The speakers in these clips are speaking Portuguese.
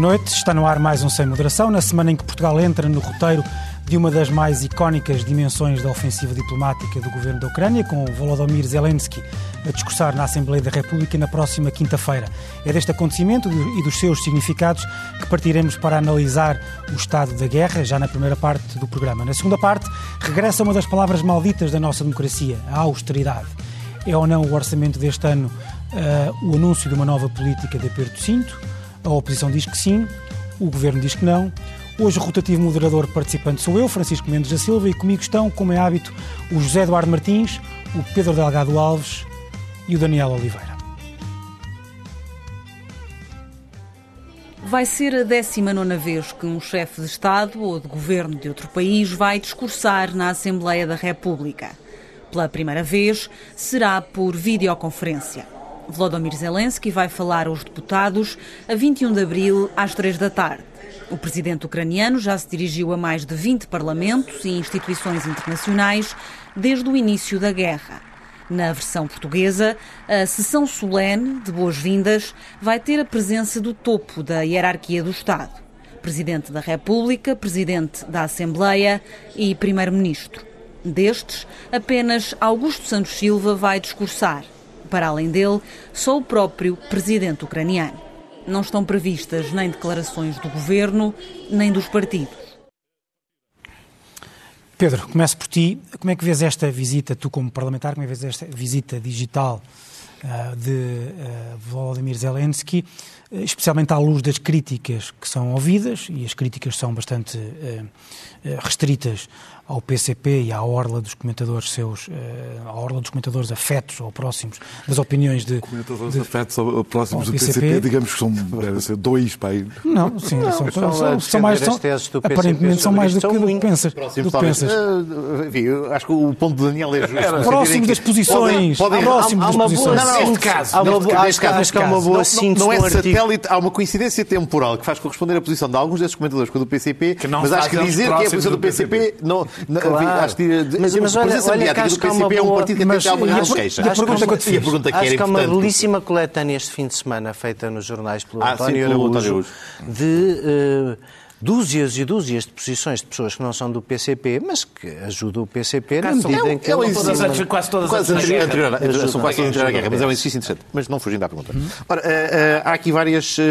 Noite. Está no ar mais um Sem Moderação, na semana em que Portugal entra no roteiro de uma das mais icónicas dimensões da ofensiva diplomática do governo da Ucrânia, com Volodymyr Zelensky a discursar na Assembleia da República na próxima quinta-feira. É deste acontecimento e dos seus significados que partiremos para analisar o estado da guerra, já na primeira parte do programa. Na segunda parte, regressa uma das palavras malditas da nossa democracia, a austeridade. É ou não o orçamento deste ano uh, o anúncio de uma nova política de aperto cinto? A oposição diz que sim, o governo diz que não. Hoje o rotativo moderador participante sou eu, Francisco Mendes da Silva, e comigo estão, como é hábito, o José Eduardo Martins, o Pedro Delgado Alves e o Daniel Oliveira. Vai ser a 19 vez que um chefe de Estado ou de governo de outro país vai discursar na Assembleia da República. Pela primeira vez, será por videoconferência. Volodymyr Zelensky vai falar aos deputados a 21 de abril, às 3 da tarde. O presidente ucraniano já se dirigiu a mais de 20 parlamentos e instituições internacionais desde o início da guerra. Na versão portuguesa, a sessão solene de boas-vindas vai ter a presença do topo da hierarquia do Estado: Presidente da República, Presidente da Assembleia e Primeiro-Ministro. Destes, apenas Augusto Santos Silva vai discursar. Para além dele, só o próprio presidente ucraniano. Não estão previstas nem declarações do governo, nem dos partidos. Pedro, começo por ti. Como é que vês esta visita, tu como parlamentar, como é que vês esta visita digital uh, de uh, Volodymyr Zelensky, uh, especialmente à luz das críticas que são ouvidas, e as críticas são bastante restritas ao PCP e à orla dos comentadores seus, uh, à orla dos comentadores afetos ou próximos das opiniões de... Comentadores de, afetos ou próximos do PCP, PCP, digamos que são deve ser dois para aí. Não, sim, não, são, são, são, são mais... São, aparentemente são mais do que, do que pensas. Do que pensas. Uh, enfim, acho que o ponto do Daniel é justo. Próximos das posições. Próximos das posições. Não, não, neste caso. Há uma boa síntese Não é satélite, há uma coincidência temporal que faz corresponder a posição de alguns desses comentadores com a do PCP, mas acho que dizer que é a posição do PCP não Claro. Acho que, mas, mas olha, é um partido que mas. A pergunta que eu te fiz. acho que há uma belíssima coletânea este fim de semana feita nos jornais pelo ah, António Araújo de... Dúzias e dúzias de posições de pessoas que não são do PCP, mas que ajudam o PCP na medida em que... É, é todas, quase todas quase anterior, anterior, anterior, são quase todas anterior à guerra, mas é um exercício interessante. Mas não fugindo à pergunta. Uhum. Ora, uh, uh, há aqui várias uh,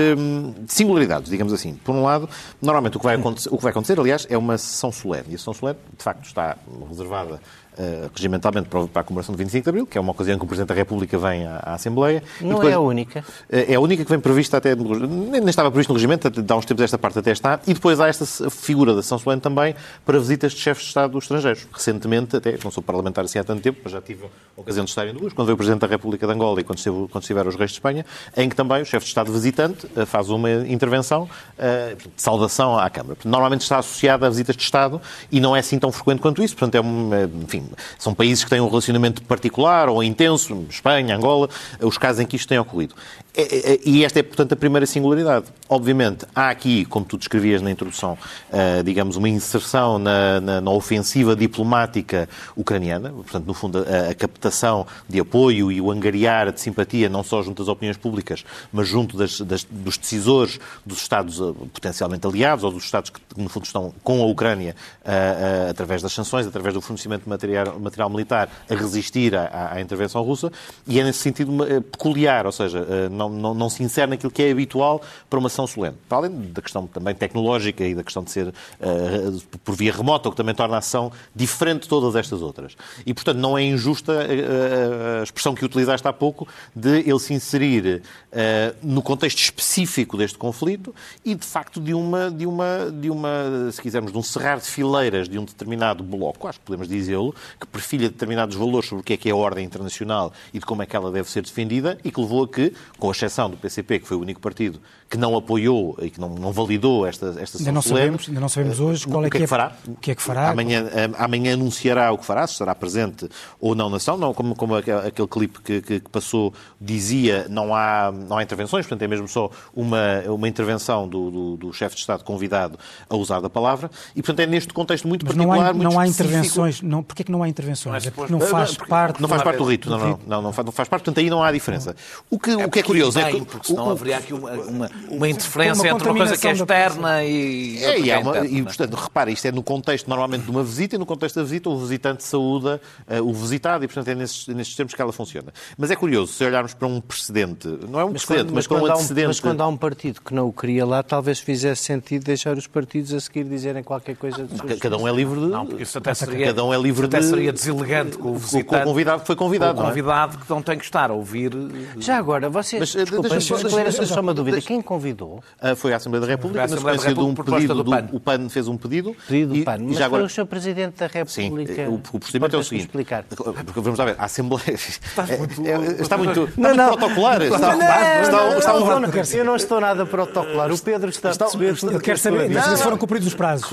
singularidades, digamos assim. Por um lado, normalmente o que, vai acontecer, o que vai acontecer, aliás, é uma sessão solene. E a sessão solene, de facto, está reservada uh, regimentalmente para, para, a comemoração do 25 de Abril, que é uma ocasião que o Presidente da República vem à, à Assembleia. Não depois, é a única. Uh, é a única que vem prevista até, nem, estava previsto no regimento, há uns tempos esta parte até está, e depois há esta figura da São Solene também para visitas de chefes de Estado estrangeiros. Recentemente, até, não sou parlamentar assim há tanto tempo, mas já tive a ocasião de estar em duas, quando veio o Presidente da República de Angola e quando, esteve, quando estiveram os reis de Espanha, em que também o chefe de Estado visitante uh, faz uma intervenção de saudação à Câmara. Normalmente está associada a visitas de Estado e não é assim tão frequente quanto isso, portanto, é um, enfim, são países que têm um relacionamento particular ou intenso, Espanha, Angola, os casos em que isto tem ocorrido. É, é, e esta é, portanto, a primeira singularidade. Obviamente, há aqui, como tu descrevias na introdução, uh, digamos, uma inserção na, na, na, ofensiva diplomática ucraniana, portanto, no fundo, a, a, captação de apoio e o angariar de simpatia, não só junto às opiniões públicas, mas junto das, das, dos decisores dos Estados uh, potencialmente aliados ou dos Estados que, no fundo, estão com a Ucrânia uh, através das sanções, através do fornecimento de material, material militar, a resistir à, à, intervenção russa, e é nesse sentido peculiar, ou seja, não, não, não se insere naquilo que é habitual para uma ação solene. Para além da questão também tecnológica e da questão de ser uh, por via remota, o que também torna a ação diferente de todas estas outras. E, portanto, não é injusta uh, a expressão que utilizaste há pouco de ele se inserir uh, no contexto específico deste conflito e, de facto, de uma, de uma, de uma, se quisermos, de um cerrar de fileiras de um determinado bloco, acho que podemos dizê-lo, que perfilha determinados valores sobre o que é que é a ordem internacional e de como é que ela deve ser defendida e que levou a que, com exceção do PCP, que foi o único partido que não apoiou e que não, não validou esta, esta ainda não sabemos Ainda não sabemos hoje qual é, que, é que, fará. O que é que fará? Amanhã, eh, amanhã anunciará o que fará, se estará presente ou não na ação, não, como, como aquele clipe que, que, que, passou dizia, não há, não há intervenções, portanto é mesmo só uma, uma intervenção do, do, do chefe de Estado convidado a usar da palavra, e portanto é neste contexto muito Mas particular, não há, não há intervenções, não, porque é que não há intervenções? É porque não faz parte... Não faz parte do rito, não, não, não, não, faz, não faz parte, portanto aí não há diferença. O que é, o que é curioso é que... Porque senão haveria aqui uma, uma, uma interferência uma entre uma coisa que é externa e... É, e, é uma, e, portanto, repara, isto é no contexto normalmente de uma visita, e no contexto da visita o visitante saúda uh, o visitado, e portanto é nesses, nesses termos que ela funciona. Mas é curioso, se olharmos para um precedente, não é um mas precedente, quando, mas, mas para um antecedente... Um, mas quando há um partido que não o queria lá, talvez fizesse sentido deixar os partidos a seguir dizerem qualquer coisa de Cada um é livre de... Não, porque isso até seria, cada um é livre até de... seria deselegante com o visitante. Com o convidado que foi convidado, O convidado é? que não tem que estar a ouvir... Já agora, vocês... Mas, desculpa, deixa, só uma dúvida. Quem convidou? Uh, foi a Assembleia da República, na sequência de um pedido do, PAN. O PAN fez um pedido. Pedido do PAN. Mas já agora... foi o Sr. Presidente da República. Sim, o, o procedimento é o seguinte. Explicar. Porque vamos lá ver, a Assembleia... Está muito, é, é, está muito, não, não, protocolar. Está, não, está, está, um... não, eu não estou nada protocolar. O Pedro está a perceber tudo. Eu quero saber se foram cumpridos os prazos.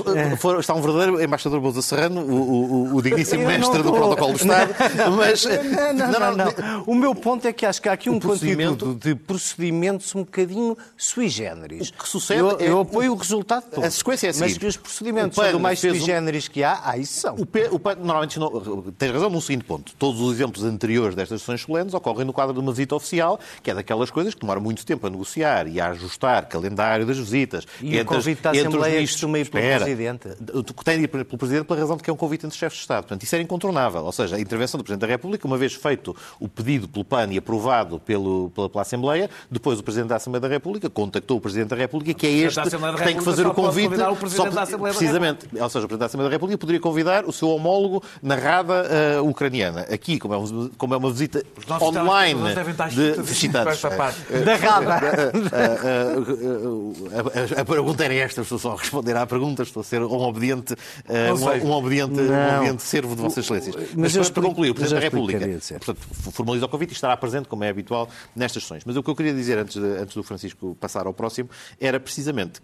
Está um verdadeiro embaixador Bolsa Serrano, o, o, o digníssimo mestre do protocolo do Estado. Mas, não, não, não, O meu ponto é que acho que há aqui um conteúdo de procedimentos um bocadinho sui generis. O que sucede eu, eu apoio o resultado todo. A sequência é assim. Mas que os procedimentos são do mais sui generis um... que há, aí são. O, P, o PAN, normalmente, não, tens razão num seguinte ponto. Todos os exemplos anteriores destas sessões solenes ocorrem no quadro de uma visita oficial, que é daquelas coisas que demora muito tempo a negociar e a ajustar calendário das visitas. E entre, o convite da Assembleia costuma ir pelo Espera, Presidente? Tem de ir pelo Presidente pela razão de que é um convite entre chefes de Estado. Portanto, isso era incontornável. Ou seja, a intervenção do Presidente da República, uma vez feito o pedido pelo PAN e aprovado pelo, pela, pela Assembleia, depois o Presidente da Assembleia da República contactou o Presidente da República, que é este que tem que fazer o convite. O Presidente da Assembleia precisamente. Ou seja, o Presidente da Assembleia da República poderia convidar o seu homólogo na rada uh, ucraniana. Aqui, como é, um, como é uma visita online de visitantes. Da rada. A pergunta era esta, estou só a responder à pergunta, estou a ser um obediente, um, um obediente, um obediente servo de Vossas Excelências. Mas, mas para concluir, o Presidente da República portanto, formaliza o convite e estará presente, como é habitual, nestas sessões. Mas o que eu queria dizer antes, de, antes do Francisco passar ao próximo era precisamente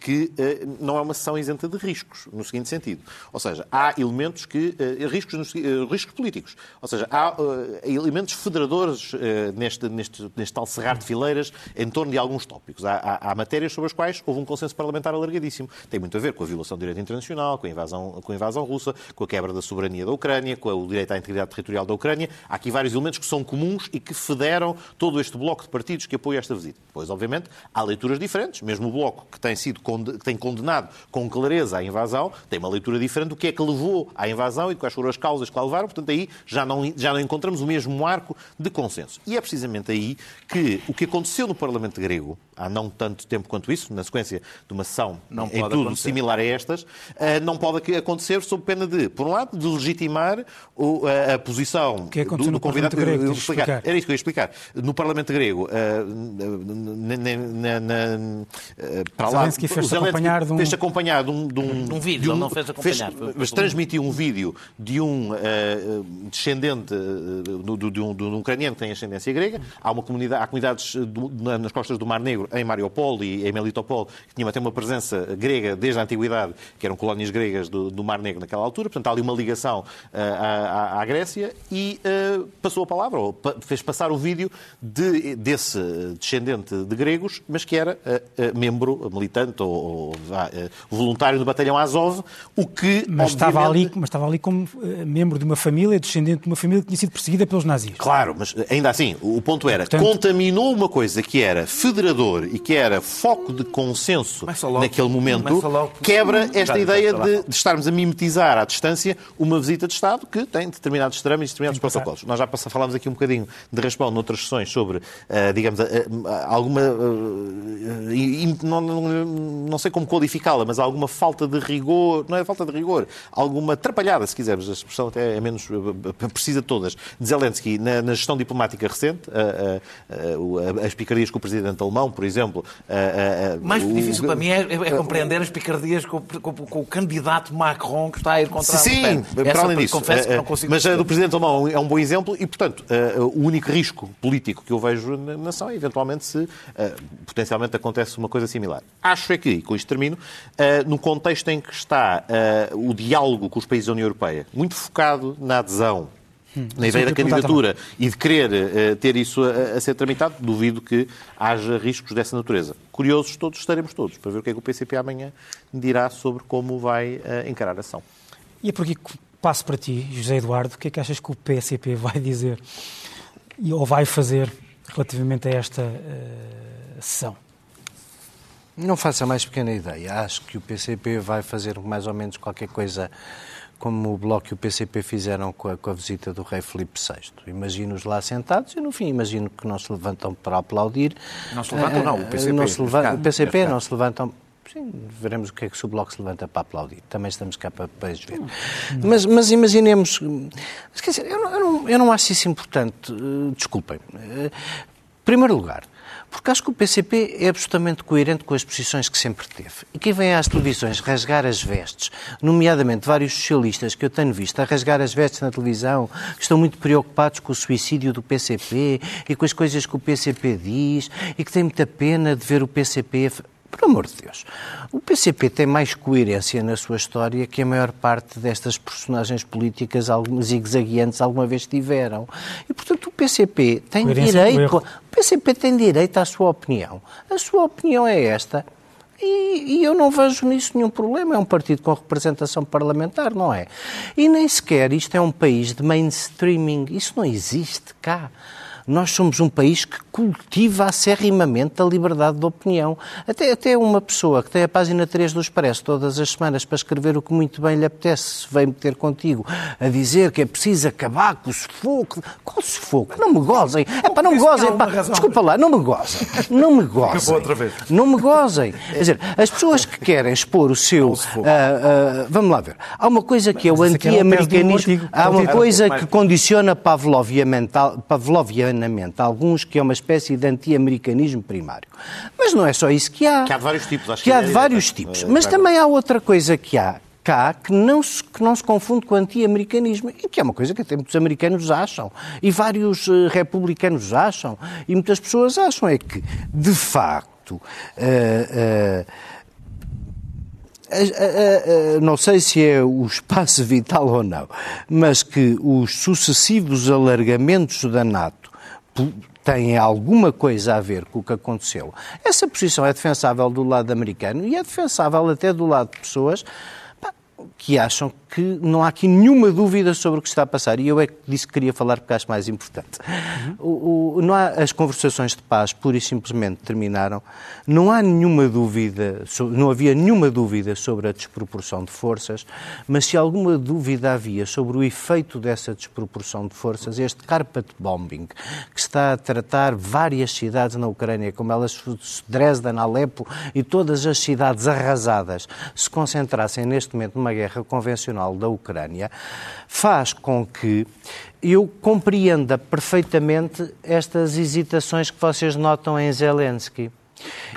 que eh, não é uma sessão isenta de riscos, no seguinte sentido. Ou seja, há elementos que. Eh, riscos, riscos políticos. Ou seja, há elementos federadores neste, neste, neste tal cerrar de fileiras em torno de alguns tópicos. Há, há, há, matérias sobre as quais houve um consenso parlamentar alargadíssimo. Tem muito a ver com a violação do direito internacional, com a invasão, com a invasão russa, com a quebra da soberania da Ucrânia, com o direito à integridade territorial da Ucrânia. Há aqui vários elementos que são comuns e que federam todo este bloco de partidos que apoia esta visita. Pois, obviamente, há leituras diferentes. Mesmo o bloco que tem sido tem condenado com clareza a invasão, tem uma leitura diferente do que é que levou à invasão e quais foram as causas que lá levaram. Portanto, aí já não, já não encontramos o mesmo arco de consenso. E é precisamente aí que o que aconteceu no Parlamento grego, há não tanto tempo quanto isso, na sequência de uma sessão não em tudo acontecer. similar a estas, eh, não pode acontecer sob pena de, por um lado, de legitimar a, posição que do, do convidado grego. Explicar. Era isso que eu ia explicar. No Parlamento grego, eh, na, na, na, eh, para lá, fez-se acompanhar de um... Fez acompanhar de um, de um, um vídeo, de um, não fez acompanhar. Fez, mas transmitiu um vídeo de um uh, descendente uh, de, de, um, de um ucraniano que tem ascendência grega. Há, uma comunidade, há comunidades do, nas costas do Mar Negro, em Mariupol e em Melitopol, que tinham até uma presença grega desde a antiguidade, que eram colónias gregas do, do Mar Negro naquela altura. Portanto, há ali uma ligação uh, à, à, Grécia e passou a palavra, ou fez passar o vídeo de, desse descendente de gregos, mas que era membro militante ou, ou uh, voluntário do batalhão Azov, o que mas obviamente... estava ali, mas estava ali como uh, membro de uma família, descendente de uma família que tinha sido perseguida pelos nazis. Claro, mas ainda assim, o ponto era, Portanto... contaminou uma coisa que era e que era foco de consenso naquele momento, quebra esta ideia de, de, estarmos a mimetizar à distância uma visita de Estado que tem determinados trâmites e determinados protocolos. Nós já falámos aqui um bocadinho de raspão noutras sessões sobre, uh, digamos, uh, alguma. não, não sei como qualificá-la, mas alguma falta de rigor, não é falta de rigor, alguma atrapalhada, se quisermos, a expressão até é menos precisa de todas, de Zelensky na, na gestão diplomática recente, as picardias com o presidente alemão, por exemplo. Mais o, difícil para mim é, é, é, compreender as picardias com, com, com, o candidato Macron que está a ir contra Sim, para além disso. Confesso que não consigo mas a do presidente alemão é um bom exemplo e, portanto, o único risco político que eu vejo na nação é eventualmente se potencialmente acontece uma coisa similar. Acho é que, e com isto termino, uh, no contexto em que está uh, o diálogo com os países da União Europeia, muito focado na adesão, hum, na ideia da candidatura e de querer uh, ter isso a, a, ser tramitado, duvido que haja riscos dessa natureza. Curiosos todos estaremos todos, para ver o que é que o PCP amanhã dirá sobre como vai encarar a ação. E é porque passo para ti, José Eduardo, o que é que achas que o PSP vai dizer ou vai fazer relativamente a esta uh, sessão? Não faço a mais pequena ideia. Acho que o PCP vai fazer mais ou menos qualquer coisa como o Bloco e o PCP fizeram com a, com a visita do rei Filipe VI. Imagino-os lá sentados e, no fim, imagino que não se levantam para aplaudir. Não se levantam, não, o PCP. Não se leva... O PCP não se levantam Sim, veremos o que é que o Bloco se levanta para aplaudir. Também estamos cá para, para ver. Mas, mas imaginemos. Quer dizer, eu não, eu, não, eu não acho isso importante. Uh, desculpem. Uh, em primeiro lugar, porque acho que o PCP é absolutamente coerente com as posições que sempre teve. E quem vem às televisões rasgar as vestes, nomeadamente vários socialistas que eu tenho visto a rasgar as vestes na televisão, que estão muito preocupados com o suicídio do PCP e com as coisas que o PCP diz e que têm muita pena de ver o PCP por amor de Deus. O PCP tem mais coerência na sua história que a maior parte destas personagens políticas zigue-zagueantes alguma vez tiveram. E, portanto, o PCP tem coerência direito... O PCP tem direito à sua opinião. A sua opinião é esta. E, e, eu não vejo nisso nenhum problema. É um partido com representação parlamentar, não é? E nem sequer isto é um país de mainstreaming. Isso não existe cá. Nós somos um país que cultiva acerrimamente a liberdade de opinião. Até, até uma pessoa que tem a página 3 do Expresso todas as semanas para escrever o que muito bem lhe apetece, vem meter contigo a dizer que é preciso acabar com o sufoco. Qual sufoco? Não me gozem. É para não me gozem. Pá. Desculpa lá, não me gozem. Não me gozem. outra vez. Não me gozem. Quer dizer, as pessoas que querem expor o seu. Uh, uh, vamos lá ver. Há uma coisa que é o é anti-americanismo. Há uma coisa que condiciona pavloviamente internamente alguns que é uma espécie de anti-americanismo primário. Mas não é só isso que há. Que há de vários tipos, acho que, que há de vários tipos. Mas também há outra coisa que há, cá que não se, que não se confunde com o anti-americanismo e que é uma coisa que até muitos americanos acham e vários uh, republicanos acham e muitas pessoas acham é que, de facto, uh, uh, não sei se é o espaço vital ou não, mas que os sucessivos alargamentos da NATO têm alguma coisa a ver com o que aconteceu. Essa posição é defensável do lado americano e é defensável até do lado de pessoas que acham que não há aqui nenhuma dúvida sobre o que está a passar. E eu é que disse que queria falar porque acho mais importante. O, o, não há, as conversações de paz pura e simplesmente terminaram. Não há nenhuma dúvida, não havia nenhuma dúvida sobre a desproporção de forças, mas se alguma dúvida havia sobre o efeito dessa desproporção de forças, este carpet bombing, que está a tratar várias cidades na Ucrânia, como elas, Dresden, Alepo e todas as cidades arrasadas, se concentrassem neste momento numa guerra convencional da Ucrânia, faz com que eu compreenda perfeitamente estas hesitações que vocês notam em Zelensky.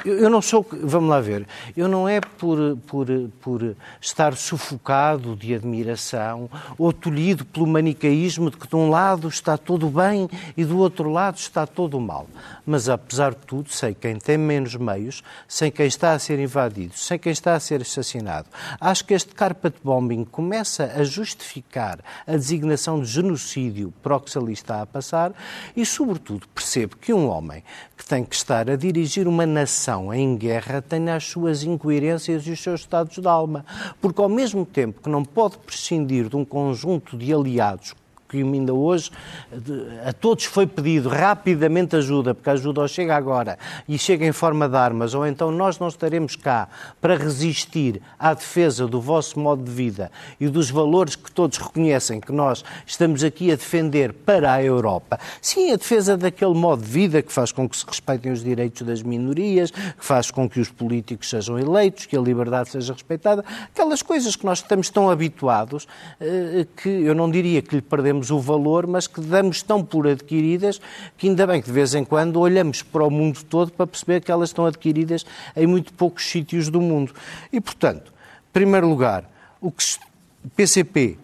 Eu, eu, não sou, vamos lá ver, eu não é por, por, por estar sufocado de admiração ou tolhido pelo manicaísmo de que de um lado está tudo bem e do outro lado está tudo mal. Mas apesar de tudo, sei quem tem menos meios, sei quem está a ser invadido, sei quem está a ser assassinado. Acho que este carpet bombing começa a justificar a designação de genocídio está a passar e, sobretudo, percebo que um homem que tem que estar a dirigir uma nação em guerra tem as suas incoerências e os seus estados de alma. Porque, ao mesmo tempo que não pode prescindir de um conjunto de aliados que ainda hoje a todos foi pedido rapidamente ajuda, porque a ajuda chega agora e chega em forma de armas, ou então nós não estaremos cá para resistir à defesa do vosso modo de vida e dos valores que todos reconhecem que nós estamos aqui a defender para a Europa. Sim, a defesa daquele modo de vida que faz com que se respeitem os direitos das minorias, que faz com que os políticos sejam eleitos, que a liberdade seja respeitada, aquelas coisas que nós estamos tão habituados eh, que eu não diria que lhe perdemos o valor, mas que damos tão por adquiridas que ainda bem que de vez em quando olhamos para o mundo todo para perceber que elas estão adquiridas em muito poucos sítios do mundo. E, portanto, em primeiro lugar, o que o PCP,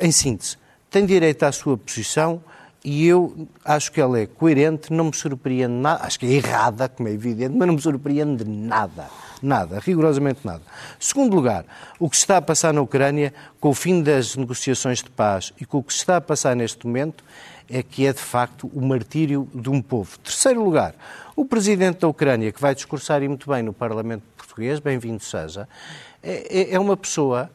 em síntese, tem direito à sua posição e eu acho que ela é coerente, não me surpreende nada, acho que é errada, como é evidente, mas não me surpreende nada. Nada, rigorosamente nada. Segundo lugar, o que se está a passar na Ucrânia, com o fim das negociações de paz e com o que se está a passar neste momento, é que é de facto o martírio de um povo. Terceiro lugar, o presidente da Ucrânia, que vai discursar e muito bem no Parlamento português, bem-vindo seja, é, é, é uma pessoa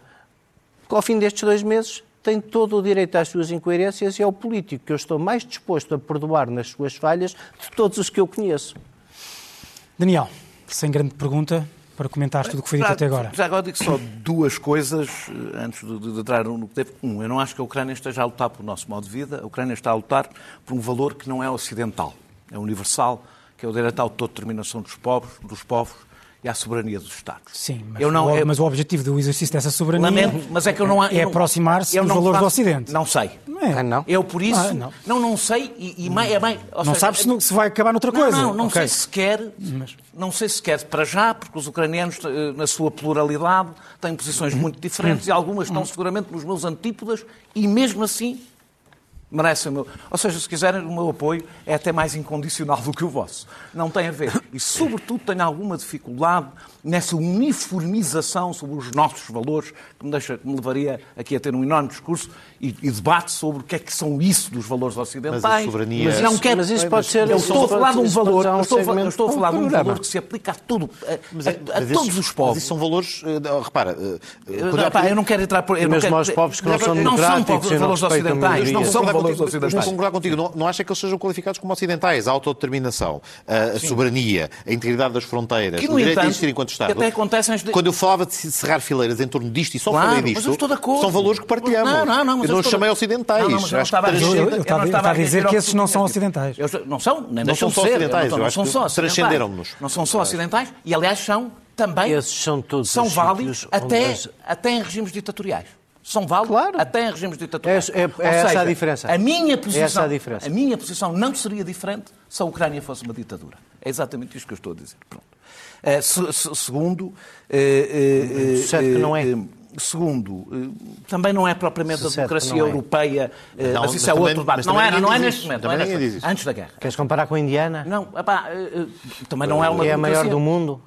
que ao fim destes dois meses tem todo o direito às suas incoerências e é o político que eu estou mais disposto a perdoar nas suas falhas de todos os que eu conheço. Daniel, sem grande pergunta, para comentar tudo o que foi dito já, até agora. Já agora digo só duas coisas eh, antes de, de, de entrar no que teve. Um, eu não acho que a Ucrânia esteja a lutar pelo nosso modo de vida. A Ucrânia está a lutar por um valor que não é ocidental, é universal, que é o direito à autodeterminação dos povos, dos povos e à soberania dos Estados. Sim, mas, eu não, o, eu, mas o objetivo do exercício dessa soberania lamento, mas é, que eu não, é aproximar-se dos valores faço, do Ocidente. Não sei. Não é? Ah, não? Eu por isso. Ah, não. não, não sei e, e é bem. Não seja, sabes se, se, vai acabar noutra coisa. Não, não, não okay. sei sequer. Mas... Não sei sequer para já, porque os ucranianos, eh, na sua pluralidade, têm posições muito diferentes e algumas estão seguramente nos meus antípodas e mesmo assim merecem o meu. Ou seja, se quiserem, o meu apoio é até mais incondicional do que o vosso. Não tem a ver. E, sobretudo, tenho alguma dificuldade nessa uniformização sobre os nossos valores, que me, deixa, que me levaria aqui a ter um enorme discurso e, e, debate sobre o que é que são isso dos valores ocidentais. Mas a soberania... Mas não quero... Mas isso pode ser... Eu estou a falar de um valor, eu estou, eu estou a falar de um valor que se aplica a, tudo, a, mas, a, a mas todos os povos. Mas isso são valores... Repara... Eu não quero entrar por... Eu mesmo quero, aos povos que não são democráticos... Não são valores ocidentais. Não são valores ocidentais. Não concordar contigo. Não, não acha que eles sejam qualificados como ocidentais? A autodeterminação, a, soberania, a integridade das fronteiras, o direito a existir enquanto Estado. até acontecem... Quando eu falava de cerrar fileiras em torno disto e só falei disto, são valores que partilhamos. Não, não, não. Eu não os chamei ocidentais ocidentais. Não, não, eu, estava, eu, eu, estava, eu estava a dizer que esses não são ocidentais. não são, nem não são só ocidentais. Não, são só transcenderam-nos. Não são só ocidentais e, aliás, são também Esses são, todos são válidos até, até em regimes ditatoriais. São válidos claro. até em regimes ditatoriais. É, é, é seja, essa a diferença. A minha, posição, a, a, minha posição não seria diferente se a Ucrânia fosse uma ditadura. É exatamente isto que eu estou a dizer. Pronto. Uh, se, se, segundo... Uh, uh, certo que não é. Segundo, também não é propriamente a democracia é. europeia, não, mas isso mas é outro debate. Não era, não é neste momento. Não é neste, antes da guerra. Queres comparar com a Indiana? Não, epá, também não é uma é a maior do mundo.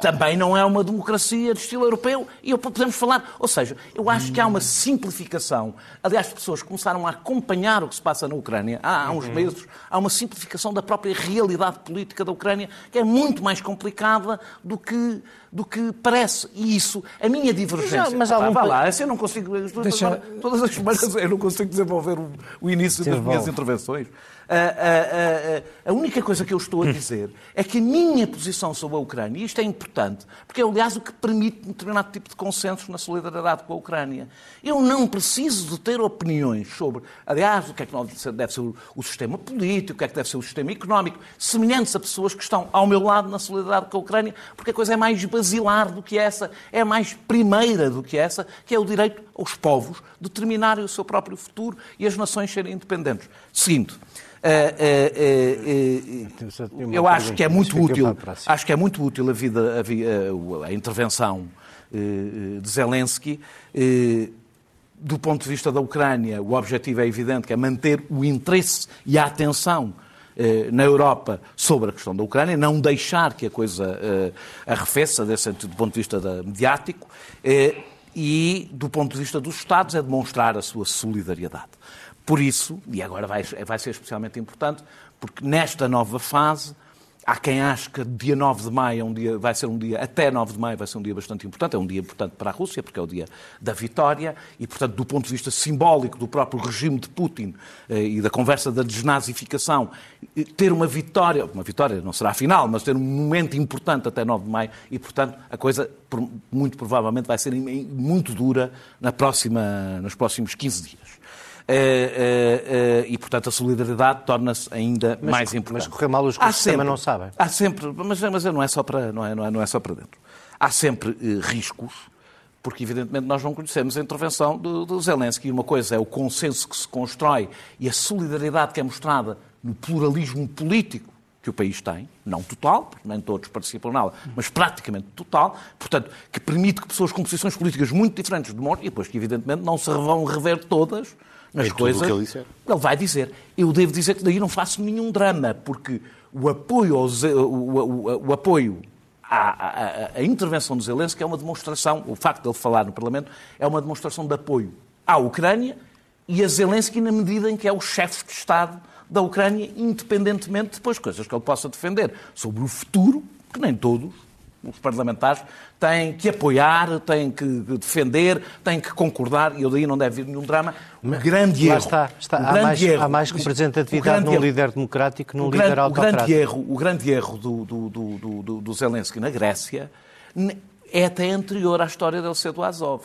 Também não é uma democracia de estilo europeu e podemos falar. Ou seja, eu acho que há uma simplificação. Aliás, as pessoas começaram a acompanhar o que se passa na Ucrânia há, uns uhum. meses. Há uma simplificação da própria realidade política da Ucrânia que é muito mais complicada do que, do que parece. E isso, a minha divergência. Mas, mas ah, vá lá, assim eu não consigo. Deixa... Todas as semanas eu não consigo desenvolver o início das minhas intervenções. A, a, a, a, única coisa que eu estou a dizer é que a minha posição sobre a Ucrânia, e isto é importante, porque é, aliás, o que permite um determinado tipo de consenso na solidariedade com a Ucrânia. Eu não preciso de ter opiniões sobre, aliás, o que é que deve ser o sistema político, o que é que deve ser o sistema económico, semelhantes a pessoas que estão ao meu lado na solidariedade com a Ucrânia, porque a coisa é mais basilar do que essa, é mais primeira do que essa, que é o direito aos povos determinarem o seu próprio futuro e as nações serem independentes. Seguinte, eu acho que é muito útil, acho que é muito útil a, vida, a, a intervenção de Zelensky. Do ponto de vista da Ucrânia, o objetivo é evidente, que é manter o interesse e a atenção na Europa sobre a questão da Ucrânia, não deixar que a coisa arrefeça desse, do ponto de vista mediático, e do ponto de vista dos Estados é demonstrar a sua solidariedade. Por isso, e agora vai, vai ser especialmente importante, porque nesta nova fase Há quem ache que dia 9 de maio é um dia, vai ser um dia, até 9 de maio vai ser um dia bastante importante, é um dia importante para a Rússia, porque é o dia da vitória, e, portanto, do ponto de vista simbólico do próprio regime de Putin eh, e da conversa da desnazificação, eh, ter uma vitória, uma vitória não será a final, mas ter um momento importante até 9 de maio, e, portanto, a coisa muito provavelmente vai ser muito dura na próxima, nos próximos 15 dias. Eh, eh, eh, e, portanto, a solidariedade torna-se ainda mas, mais importante. Mas correr mal os cursos também não sabem. Há sempre, mas, mas não, é só para, não, é, não, é, não é só para dentro. Há sempre riscos, porque evidentemente nós não conhecemos a intervenção do, do Zelensky. Uma coisa é o consenso que se constrói e a solidariedade que é mostrada no pluralismo político que o país tem, não total, porque nem todos participam nela, mas praticamente total, portanto, que permite que pessoas com posições políticas muito diferentes demostrem, e depois que evidentemente não se vão rever todas é coisas. ele, ele, vai dizer. Eu devo dizer que daí não faço nenhum drama, porque o apoio, aos, o, o, o, apoio à, à, à, intervenção do Zelensky é uma demonstração, o facto de ele falar no Parlamento, é uma demonstração de apoio à Ucrânia e a Zelensky na medida em que é o chefe de Estado da Ucrânia, independentemente de depois coisas que ele possa defender sobre o futuro, que nem todos os parlamentares têm que apoiar, têm que defender, têm que concordar, e eu daí não deve vir nenhum drama. O grande erro. Está, está. Há, grande mais, erro, há mais representatividade num erro, líder democrático que num líder autocrático. O grande erro, o grande erro do, do, do, do, do Zelensky na Grécia é até anterior à história do Azov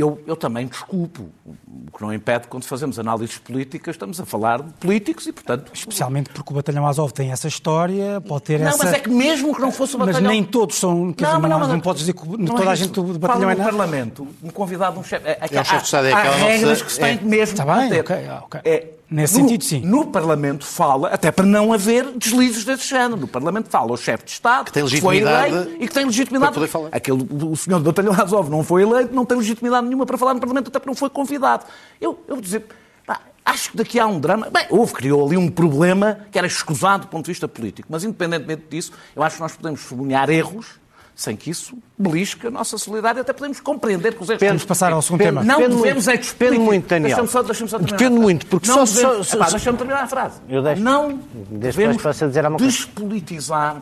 eu, eu também desculpo, o que não impede quando fazemos análises políticas, estamos a falar de políticos e, portanto... Especialmente porque o Batalhão Azov tem essa história, pode ter não, essa... Não, mas é que mesmo que não fosse o Batalhão... Mas nem todos são... Quer não, dizer, não, não, não, podes dizer que não toda é a gente do Batalhão é nada. no Parlamento, um convidado, um chefe... É, é, é chefe de Estado, é há, regras que se têm é. mesmo Está bem, ok, ok. É, Nesse no, sentido, sim. No Parlamento fala, até para não haver deslizes desse género, no Parlamento fala o chefe de Estado, que, tem legitimidade foi eleito e que tem legitimidade. Para poder falar. Aquele, o senhor do Batalhão Azov não foi eleito, não tem legitimidade nenhuma para falar no Parlamento, até porque não foi convidado. Eu, eu vou dizer, pá, acho que daqui há um drama. Bem, houve, criou ali um problema que era escusado do ponto de vista político, mas independentemente disso, eu acho que nós podemos sublinhar erros sem que isso belisque a nossa solidariedade. Até podemos compreender que os erros... Podemos passar ao segundo tema. Não depende devemos é Depende muito, Daniel. Deixa-me só, deixa só terminar. Depende muito, porque não só... Devemos, só, só deixa-me terminar a frase. Eu deixo, não devemos dizer despolitizar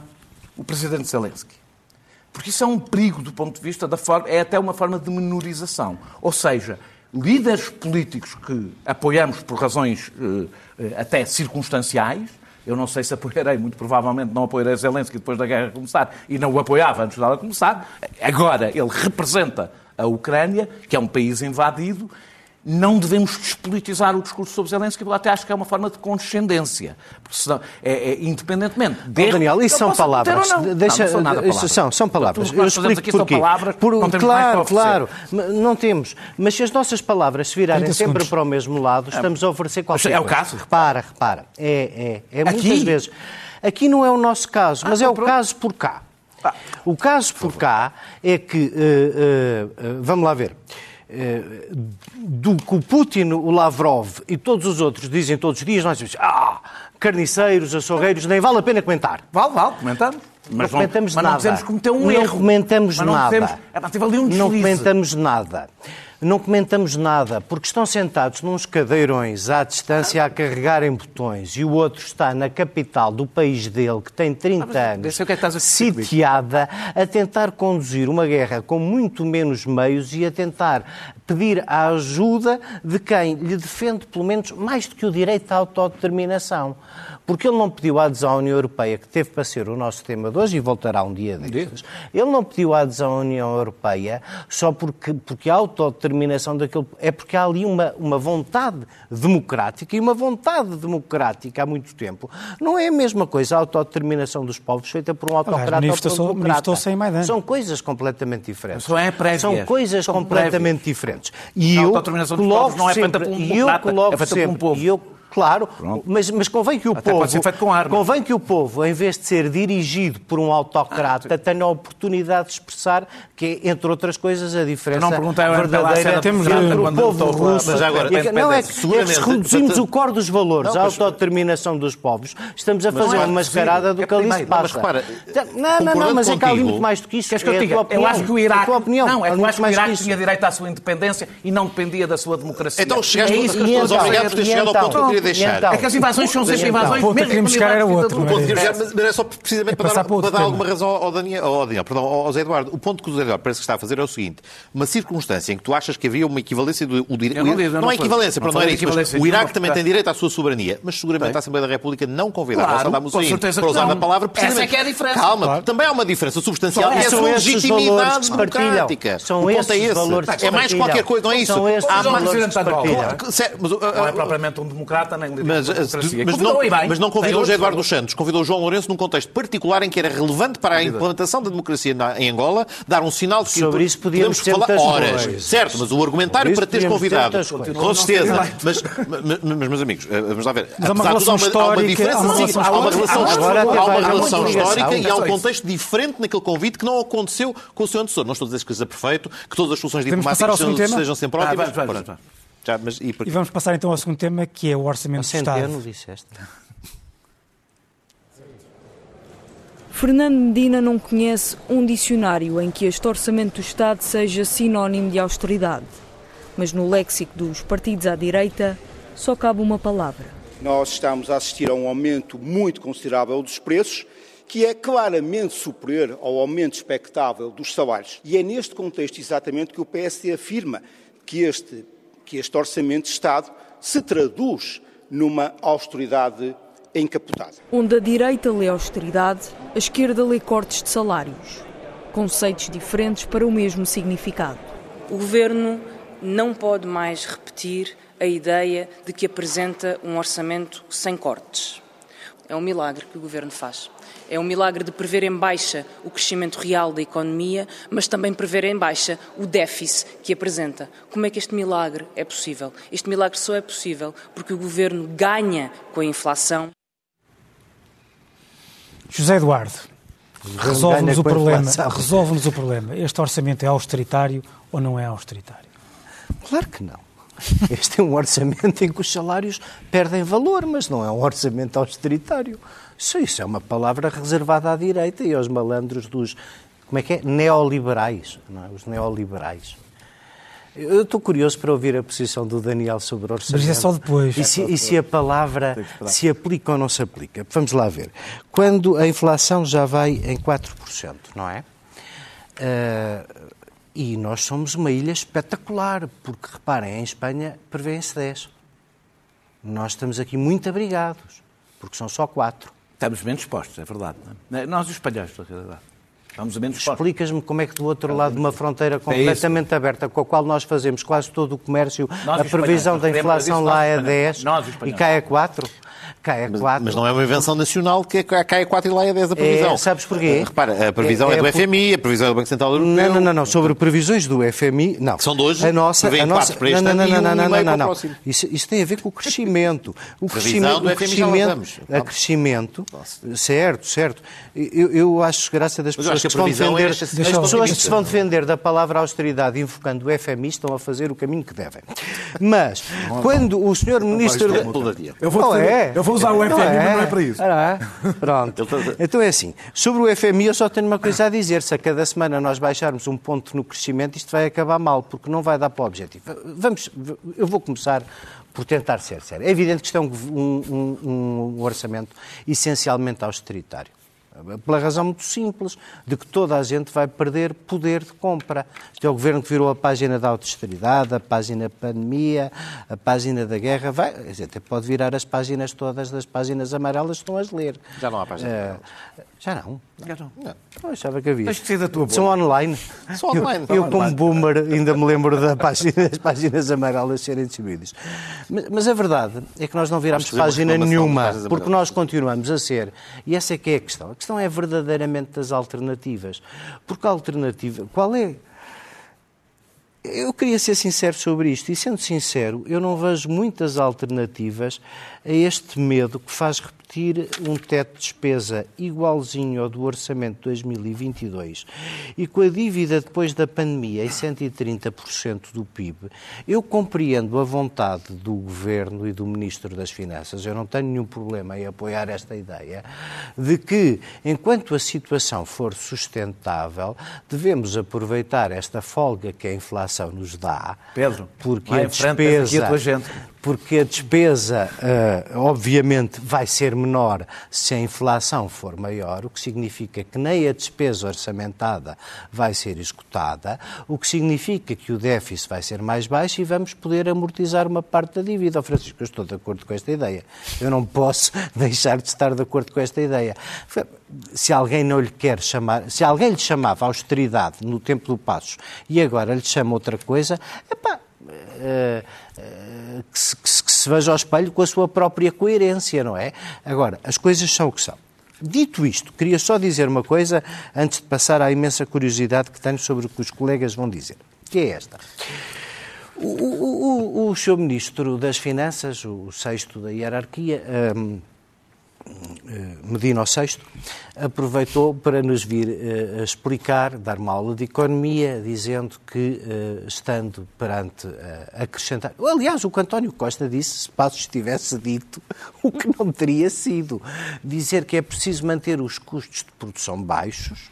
o presidente Zelensky. Porque isso é um perigo do ponto de vista da forma... É até uma forma de menorização. Ou seja, líderes políticos que apoiamos por razões eh, até circunstanciais eu não sei se apoiarei, muito provavelmente não apoiarei Zelensky depois da guerra começar e não o apoiava antes dela começar. Agora, ele representa a Ucrânia, que é um país invadido, não devemos despolitizar o discurso sobre Zelensky, porque até acho que é uma forma de condescendência. Porque senão, é, é, independentemente... De... Oh, Daniel, isso são palavras. Não. Deixa, não, não são, são, são palavras. Eu explico aqui porquê. São palavras, Por, não temos claro, claro. Não temos. Mas se as nossas palavras se virarem sempre para o mesmo lado, estamos a oferecer qualquer É o caso? Repara, repara. É, é, é muitas aqui? vezes. Aqui não é o nosso caso, mas ah, é o pronto. caso por cá. Ah. O caso por cá é que... Uh, uh, uh, vamos lá ver do que o Putin, o Lavrov e todos os outros dizem todos os dias, nós dizemos, ah, carniceiros, açougueiros, nem vale a pena comentar. Vale, vale, comentamos. Mas não comentamos mas nada. não dizemos que cometeu um não erro. Comentamos não nada. Temos, é, teve ali um não comentamos nada não comentamos nada, porque estão sentados nos cadeirões à distância a carregarem botões e o outro está na capital do país dele, que tem 30 ah, anos, que é sitiada, a tentar conduzir uma guerra com muito menos meios e a tentar pedir a ajuda de quem lhe defende, pelo menos, mais do que o direito à autodeterminação. Porque ele não pediu a adesão à União Europeia, que teve para ser o nosso tema de hoje e voltará um dia destes. Ele não pediu a adesão à União Europeia só porque, porque a autodeterminação daquele. É porque há ali uma, uma vontade democrática e uma vontade democrática há muito tempo. Não é a mesma coisa a autodeterminação dos povos feita por um autocrata ou por um democrata. São coisas completamente diferentes. São, é São coisas São completamente prévias. diferentes. E a eu autodeterminação dos povos não é feita por um é feita por um povo. Claro, mas, mas convém que o Até povo. Convém que o povo, em vez de ser dirigido por um autocrata, ah, tenha a oportunidade de expressar que, entre outras coisas, a diferença não perguntei verdadeira temos entre o povo russo. Mas agora, e, não é que, é que se reduzimos o cor dos valores, não, a autodeterminação dos povos, estamos a fazer uma mascarada do que ali se passa. Não, não, não, mas é que há muito mais do que isso. Queres que eu é? Eu acho que o Iraque. Não, é que eu acho que o Iraque tinha direito à sua independência e não dependia da sua democracia. Então chegaste a obrigado por ter chegado ao ponto que eu queria deixar. É que as invasões são sempre invasões. O ponto que queríamos chegar era outro. Mas é só precisamente para dar, para dar alguma razão ao Daniel, ao, Daniel, perdão, ao Zé Eduardo. O ponto que o Zé Eduardo parece que está a fazer é o seguinte: uma circunstância em que tu achas que havia uma equivalência do. O, direito não, não, não é equivalência, não, não era isso. Mas o Iraque também tem direito à sua soberania, mas seguramente a Assembleia da República não convidava claro, Saddam Hussein para usar a palavra Essa é que é a diferença. Calma, também há uma diferença substancial que é a sua legitimidade democrática. São esses valores É mais qualquer coisa, não é isso. São esses valores Não é propriamente um democrata nem democracia. Mas não convidou José Eduardo dos Santos, convidou João Lourenço num contexto particular em que era relevante para a implementação da democracia em Angola, dar um sinal de que Sobre isso podíamos falar horas. Coisas. Certo, mas o argumentário para teres convidado, com certeza. Mas, mas, meus amigos, eh, vamos lá ver. Mas há uma relação histórica, há uma relação histórica e há um contexto diferente naquele convite que não aconteceu com o seu antecessor. Não estou a dizer que seja perfeito, que todas as soluções diplomáticas sejam sempre ótimas. Já, mas, e, e, vamos passar então ao segundo tema, que é o Orçamento do Estado. disseste. Fernando Medina não conhece um dicionário em que este Orçamento do Estado seja sinónimo de austeridade. Mas no léxico dos partidos à direita só cabe uma palavra. Nós estamos a assistir a um aumento muito considerável dos preços que é claramente superior ao aumento expectável dos salários. E é neste contexto exatamente que o PSD afirma que este, que este Orçamento de Estado se traduz numa austeridade encapotada. Onde a direita lê austeridade, a esquerda lê cortes de salários. Conceitos diferentes para o mesmo significado. O governo não pode mais repetir a ideia de que apresenta um orçamento sem cortes. É um milagre que o governo faz. É um milagre de prever em baixa o crescimento real da economia, mas também prever em baixa o déficit que apresenta. Como é que este milagre é possível? Este milagre só é possível porque o governo ganha com a inflação. José Eduardo, resolve-nos o problema. Resolve-nos o problema. Este orçamento é austeritário ou não é austeritário? Claro que não. Este é um orçamento em que os salários perdem valor, mas não é um orçamento austeritário. Isso, isso é uma palavra reservada à direita e aos malandros dos, como é que é? Neoliberais. Não é? Os neoliberais. Eu estou curioso para ouvir a posição do Daniel sobre o orçamento. Mas é só depois. E se, e se a palavra se aplica ou não se aplica. Vamos lá ver. Quando a inflação já vai em 4%, não é? Uh, e nós somos uma ilha espetacular, porque reparem, em Espanha prevêem-se 10. Nós estamos aqui muito abrigados, porque são só 4. Estamos bem dispostos, é verdade. É? Nós, os espanhóis, na realidade. Bem dispostos. Explicas-me como é que do outro lado de uma fronteira completamente é aberta, com a qual nós fazemos quase todo o comércio, nós, a previsão da inflação lá é 10 e cai a 4? Cai a 4. Mas não é uma invenção nacional que é, cai a 4 e lá é 10 a previsão. É, sabes porquê? Repara, a previsão é, é, é do FMI, a previsão é do Banco Central Europeu. Não, não, não, não. Sobre previsões do FMI, não. São de hoje? A nossa, a nossa... para este não, não, não, não, não, não, não, não. Isso, isso tem a ver com o crescimento. O crescimento, do o crescimento, a crescimento, certo, certo. Eu, eu acho graça das pessoas que, que vão defender, as pessoas que se vão defender da palavra austeridade invocando o FMI estão a fazer o caminho que devem. Mas, quando o senhor ministro... Eu vou, eu vou usar o FMI, não é para isso. Ah, Pronto. Então é assim. Sobre o FMI, eu só tenho uma coisa a dizer. Se a cada semana nós baixarmos um ponto no crescimento, isto vai acabar mal, porque não vai dar para o objetivo. Vamos, eu vou começar por tentar ser sério. É evidente que isto é um, um, um orçamento essencialmente austeritário. Pela razão muito simples de que toda a gente vai perder poder de compra. Este é o governo que virou a página da austeridade, a página da pandemia, a página da guerra. Vai, a gente pode virar as páginas todas das páginas amarelas que estão a ler. Já não há página. Uh, já não. Já não. não. Eu achava que havia. Tens que ser da tua São online. São online. Eu, eu como boomer, ainda me lembro das páginas, páginas amarelas serem distribuídas. Mas, mas, a verdade é que nós não viramos página nenhuma, porque nós continuamos a ser. E essa é que é a questão. Questão é verdadeiramente das alternativas. Porque a alternativa. Qual é? Eu queria ser sincero sobre isto, e sendo sincero, eu não vejo muitas alternativas a este medo que faz repetir um teto de despesa igualzinho ao do orçamento de 2022 e com a dívida depois da pandemia em 130% do PIB, eu compreendo a vontade do Governo e do Ministro das Finanças, eu não tenho nenhum problema em apoiar esta ideia, de que, enquanto a situação for sustentável, devemos aproveitar esta folga que a inflação nos dá. Pedro, porque a despesa, porque a despesa, uh, obviamente, vai ser menor se a inflação for maior, o que significa que nem a despesa orçamentada vai ser executada, o que significa que o déficit vai ser mais baixo e vamos poder amortizar uma parte da dívida. Oh, Francisco, eu estou de acordo com esta ideia. Eu não posso deixar de estar de acordo com esta ideia. Se alguém não lhe quer chamar, se alguém lhe chamava austeridade no tempo do Passos e agora lhe chama outra coisa, epá, uh, uh, que, se, que, se, veja ao espelho com a sua própria coerência, não é? Agora, as coisas são o que são. Dito isto, queria só dizer uma coisa antes de passar à imensa curiosidade que tenho sobre o que os colegas vão dizer, que é esta. O, o, o, o Sr. Ministro das Finanças, o sexto da hierarquia, um, eh, Medina VI, aproveitou para nos vir uh, explicar, dar uma aula de economia, dizendo que, uh, estando perante uh, acrescentar. Aliás, o que António Costa disse, se Passos tivesse dito o que não teria sido, dizer que é preciso manter os custos de produção baixos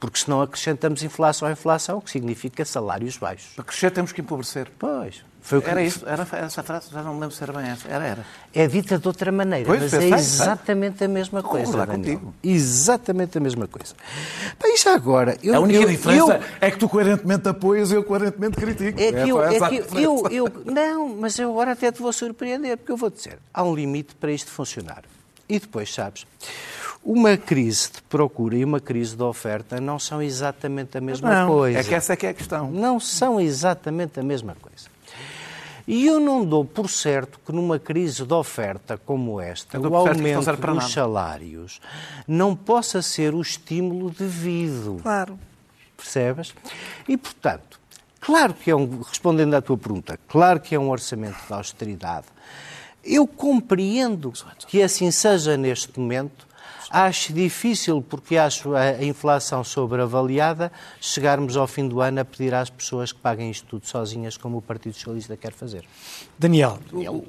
Porque senão acrescentamos inflação à inflação, o que significa salários baixos. Acrescentar temos que empobrecer. Pois. Foi que... Era isso, era essa frase, já não me lembro se era bem essa. Era, era. É dita de outra maneira, pois, mas é exatamente a mesma coisa. Contigo. Exatamente a mesma coisa. Bem, já agora. Eu, a única eu, diferença eu... é que tu coerentemente apoias e eu coerentemente critico. É que, eu, é que eu, eu, Não, mas eu agora até te vou surpreender, porque eu vou dizer: há um limite para isto funcionar. E depois, sabes, uma crise de procura e uma crise de oferta não são exatamente a mesma não, coisa. É que essa é que é a questão. Não são exatamente a mesma coisa. E eu não dou por certo que numa crise de oferta como esta, o aumento dos salários não possa ser o estímulo devido. Claro. Percebes? E, portanto, claro que é um, respondendo à tua pergunta, claro que é um orçamento de austeridade. Eu compreendo que assim seja neste momento, Acho difícil, porque acho a inflação sobreavaliada, chegarmos ao fim do ano a pedir às pessoas que paguem isto tudo sozinhas, como o Partido Socialista quer fazer. Daniel. O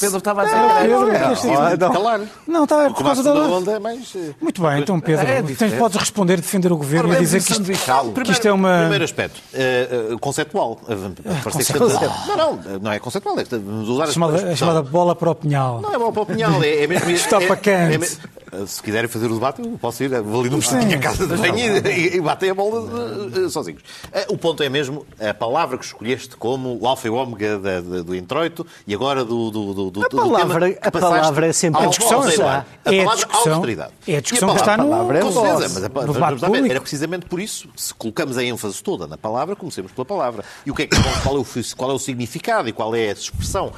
Pedro estava a dizer. Não, Pedro, é, é, não, claro. Não, está por causa da onda. Mas... Muito bem, então, Pedro, é, tens, podes responder, defender o governo e dizer que isto, que isto é uma. Primeiro aspecto, uh, conceptual. Uh, conceptual. Não, não, não é conceptual. É, usar a chamada, a chamada bola para o pinhal. Não é bola para o pinhal, é, é mesmo. Está para quente. Se quiserem fazer o debate, eu posso ir, ali no a casa de banho e, e bater a bola uh, sozinhos. Uh, o ponto é mesmo a palavra que escolheste como o alfa e o ômega do introito e agora do, do, do, a palavra, do a palavra é sempre a discussão. Já. A é a discussão, austeridade. É a discussão a palavra, que está no, com certeza, mas a. Era precisamente por isso, se colocamos a ênfase toda na palavra, comecemos pela palavra. E o que é, qual, é o, qual é o significado e qual é a expressão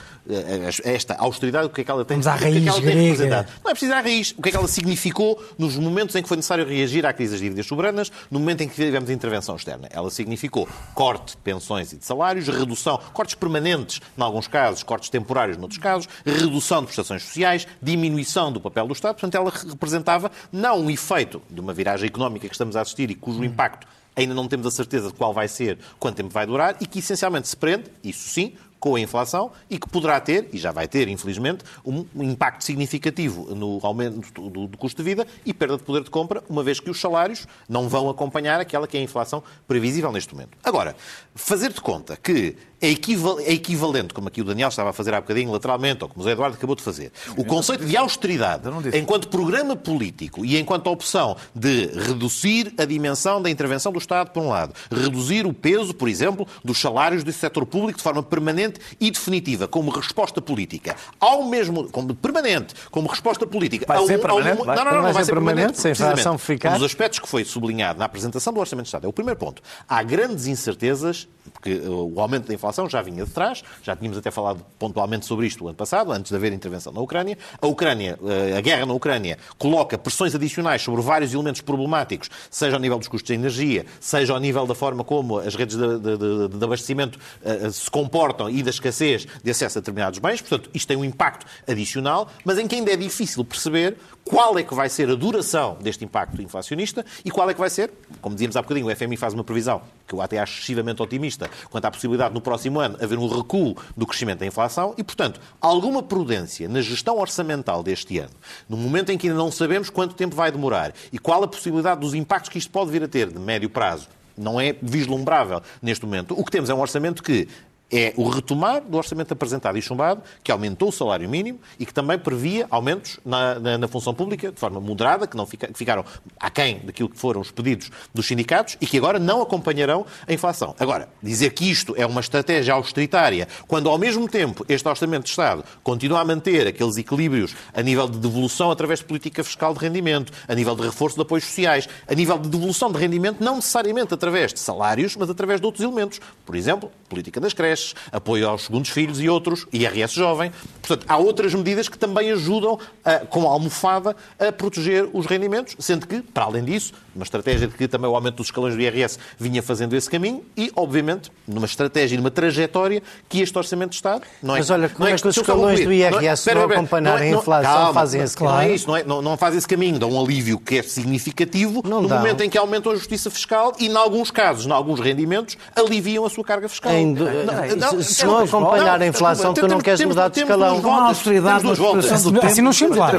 esta austeridade, o que é que ela tem, Vamos à raiz o que é que ela tem representado. Não é preciso à raiz. O que é que ela significou nos momentos em que foi necessário reagir à crise das dívidas soberanas, no momento em que tivemos intervenção externa? Ela significou corte de pensões e de salários, redução, cortes permanentes, em alguns casos, cortes temporários, noutros casos, redução de prestações sociais, diminuição do papel do Estado. Portanto, ela representava não um efeito de uma viragem económica que estamos a assistir e cujo impacto ainda não temos a certeza de qual vai ser, quanto tempo vai durar, e que essencialmente se prende, isso sim, com a inflação e que poderá ter, e já vai ter, infelizmente, um impacto significativo no aumento do, do, custo de vida e perda de poder de compra, uma vez que os salários não vão acompanhar aquela que é a inflação previsível neste momento. Agora, fazer de conta que é, é equivalente, como aqui o Daniel estava a fazer há bocadinho lateralmente, ou como o José Eduardo acabou de fazer, o conceito de austeridade enquanto programa político e enquanto opção de reduzir a dimensão da intervenção do Estado, por um lado, reduzir o peso, por exemplo, dos salários do setor público de forma permanente e definitiva, como resposta política, ao mesmo, como permanente, como resposta política. Vai ser permanente? Não, não, não, vai ser permanente, sem inflação ficar. Um dos aspectos que foi sublinhado na apresentação do Orçamento de Estado é o primeiro ponto. Há grandes incertezas, porque o aumento da inflação já vinha de trás, já tínhamos até falado pontualmente sobre isto o ano passado, antes de haver intervenção na Ucrânia. A Ucrânia, eh, a guerra na Ucrânia, coloca pressões adicionais sobre vários elementos problemáticos, seja ao nível dos custos de energia, seja ao nível da forma como as redes de, de, de, de abastecimento uh, se comportam e da escassez de acesso a determinados bens. Portanto, isto tem um impacto adicional, mas em que ainda é difícil perceber qual é que vai ser a duração deste impacto inflacionista e qual é que vai ser, como dizíamos há bocadinho, o FMI faz uma previsão que eu até acho excessivamente otimista quanto à possibilidade no próximo ano haver um recuo do crescimento da inflação e, portanto, alguma prudência na gestão orçamental deste ano, no momento em que ainda não sabemos quanto tempo vai demorar e qual a possibilidade dos impactos que isto pode vir a ter de médio prazo, não é vislumbrável neste momento. O que temos é um orçamento que é o retomar do orçamento apresentado e chumbado, que aumentou o salário mínimo e que também previa aumentos na, na, na função pública de forma moderada, que, não fica, que ficaram aquém daquilo que foram os pedidos dos sindicatos e que agora não acompanharão a inflação. Agora, dizer que isto é uma estratégia austeritária, quando ao mesmo tempo este orçamento de Estado continua a manter aqueles equilíbrios a nível de devolução através de política fiscal de rendimento, a nível de reforço de apoios sociais, a nível de devolução de rendimento, não necessariamente através de salários, mas através de outros elementos. Por exemplo, política das creches, creches, apoio aos segundos filhos e outros, IRS jovem. Portanto, há outras medidas que também ajudam, a, com a almofada, a proteger os rendimentos, sendo que, para além disso, uma estratégia de que também o aumento dos escalões do IRS vinha fazendo esse caminho e, obviamente, numa estratégia e numa trajetória que este Orçamento de Estado não é... Mas olha, como é, é que os escalões do IRS não, é, não acompanharem a inflação calma, fazem esse caminho? Não é isso, não, é, não, não fazem esse caminho, dão um alívio que é significativo não no dão. momento em que aumentam a justiça fiscal e, em alguns casos, em alguns rendimentos, aliviam a sua carga fiscal. Em, não, não, se não acompanhar a inflação, tu não queres mudar de escalão. Não há austeridade na expressão do tempo. Assim não chegamos lá.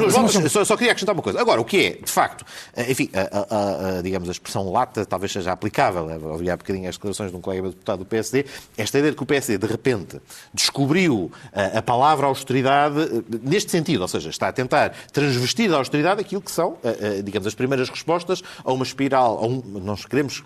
Só, só queria acrescentar uma coisa. Agora, o que é, de facto, eh, enfim, a, a, a, digamos, a expressão lata talvez seja aplicável. Ouvi há bocadinho as declarações de um colega deputado do PSD. Esta ideia de que o PSD, de repente, descobriu a, a palavra austeridade eh, neste sentido, ou seja, está a tentar transvestir da austeridade aquilo que são, eh, digamos, as primeiras respostas a uma espiral, a um, nós queremos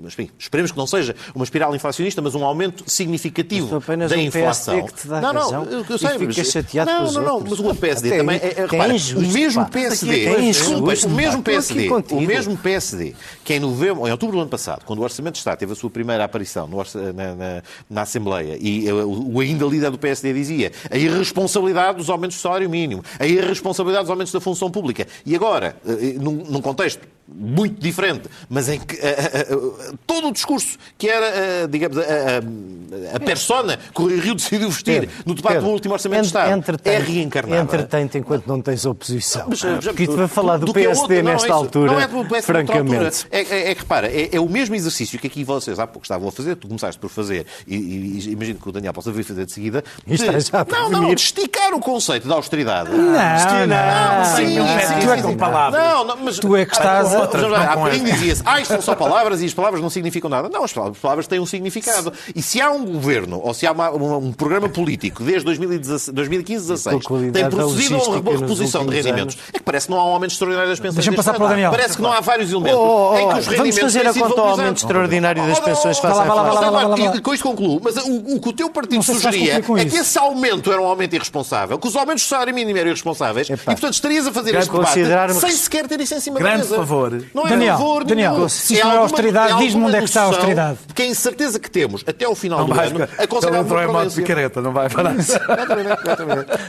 mas enfim, esperemos que não seja uma espiral inflacionista, mas um aumento significativo da inflação. Que te dá não, não, eu, eu sei, mas chateado não, não, não, mas o PSD Até também é, é, repara, injusto, o mesmo PSD, é o mesmo PSD, o mesmo PSD, que em novembro, em outubro do ano passado, quando o Orçamento de Estado teve a sua primeira aparição no, na, na, na, Assembleia e o, o ainda líder do PSD dizia a irresponsabilidade dos aumentos do salário mínimo, a irresponsabilidade dos aumentos da função pública. E agora, eh, num, num contexto muito diferente, mas em que uh, uh, uh, todo o discurso que era, digamos, a, persona que o Rio decidiu vestir Pedro, no debate Pedro, do último Orçamento de Estado é reencarnada. Entretém-te enquanto não tens oposição. Mas, Porque te vai falar do, do PSD outro, nesta não, é altura, não é do PSD francamente. É, é, é, que, repara, é, é, o mesmo exercício que aqui vocês há pouco estavam a fazer, tu começaste por fazer, e, e, imagino que o Daniel possa vir fazer de seguida, de, já não, não, de esticar o conceito da austeridade. Não, não, não, sim, sim, sim, tu é com palavras. Não, não, mas tu é que estás outras. Não, bocadinho dizia-se, ah, isto são só palavras e as palavras não significam nada. Não, as palavras têm um significado. E se há um governo, ou se há uma, um programa político desde 2015, 16 tem procedido a uma reposição de rendimentos, anos. é que parece que não há um aumento extraordinário das pensões. Deixa-me passar para o Daniel. Parece que não há vários elementos oh, oh, em que os rendimentos Vamos fazer a conta ao aumento extraordinário das pensões face à inflação. Com isto concluo. Mas o, que o teu partido sugeria é que esse aumento era um aumento irresponsável, que os aumentos do salário mínimo eram irresponsáveis, e portanto estarias a fazer este debate sem sequer ter isso em cima da mesa. Grande favor. Não é Daniel, favor Daniel, se isto não é austeridade, diz-me onde é que está a austeridade. Que é incerteza que temos até ao final não do ano, aconselhava uma modo de picareta, não vai parar.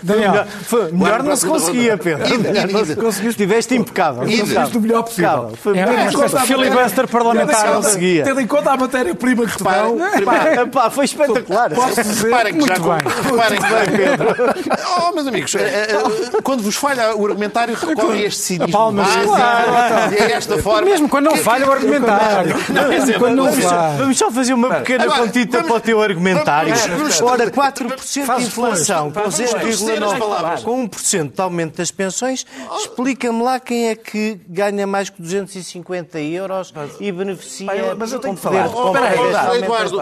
Daniel, melhor não se conseguia, Pedro. Não conseguiu, estiveste impecável. Fizeste o melhor possível. É uma espécie de filibuster parlamentar. Conseguia. Tendo em conta a matéria-prima que te dão. Foi espetacular. Posso dizer? Reparem que já... Reparem que Pedro. Oh, meus amigos, quando vos falha o argumentário, recorre a este cinismo. Palmas. É esta forma. Mesmo quando não falha o argumentário. Quando não falha. Vamos só fazer uma pequena pontita para o teu argumentário. Ora, 4% de inflação, com 0,9%, com 1% de aumento das pensões, explica-me lá quem é que ganha mais que 250 euros e beneficia mas eu tenho que falar. Eduardo,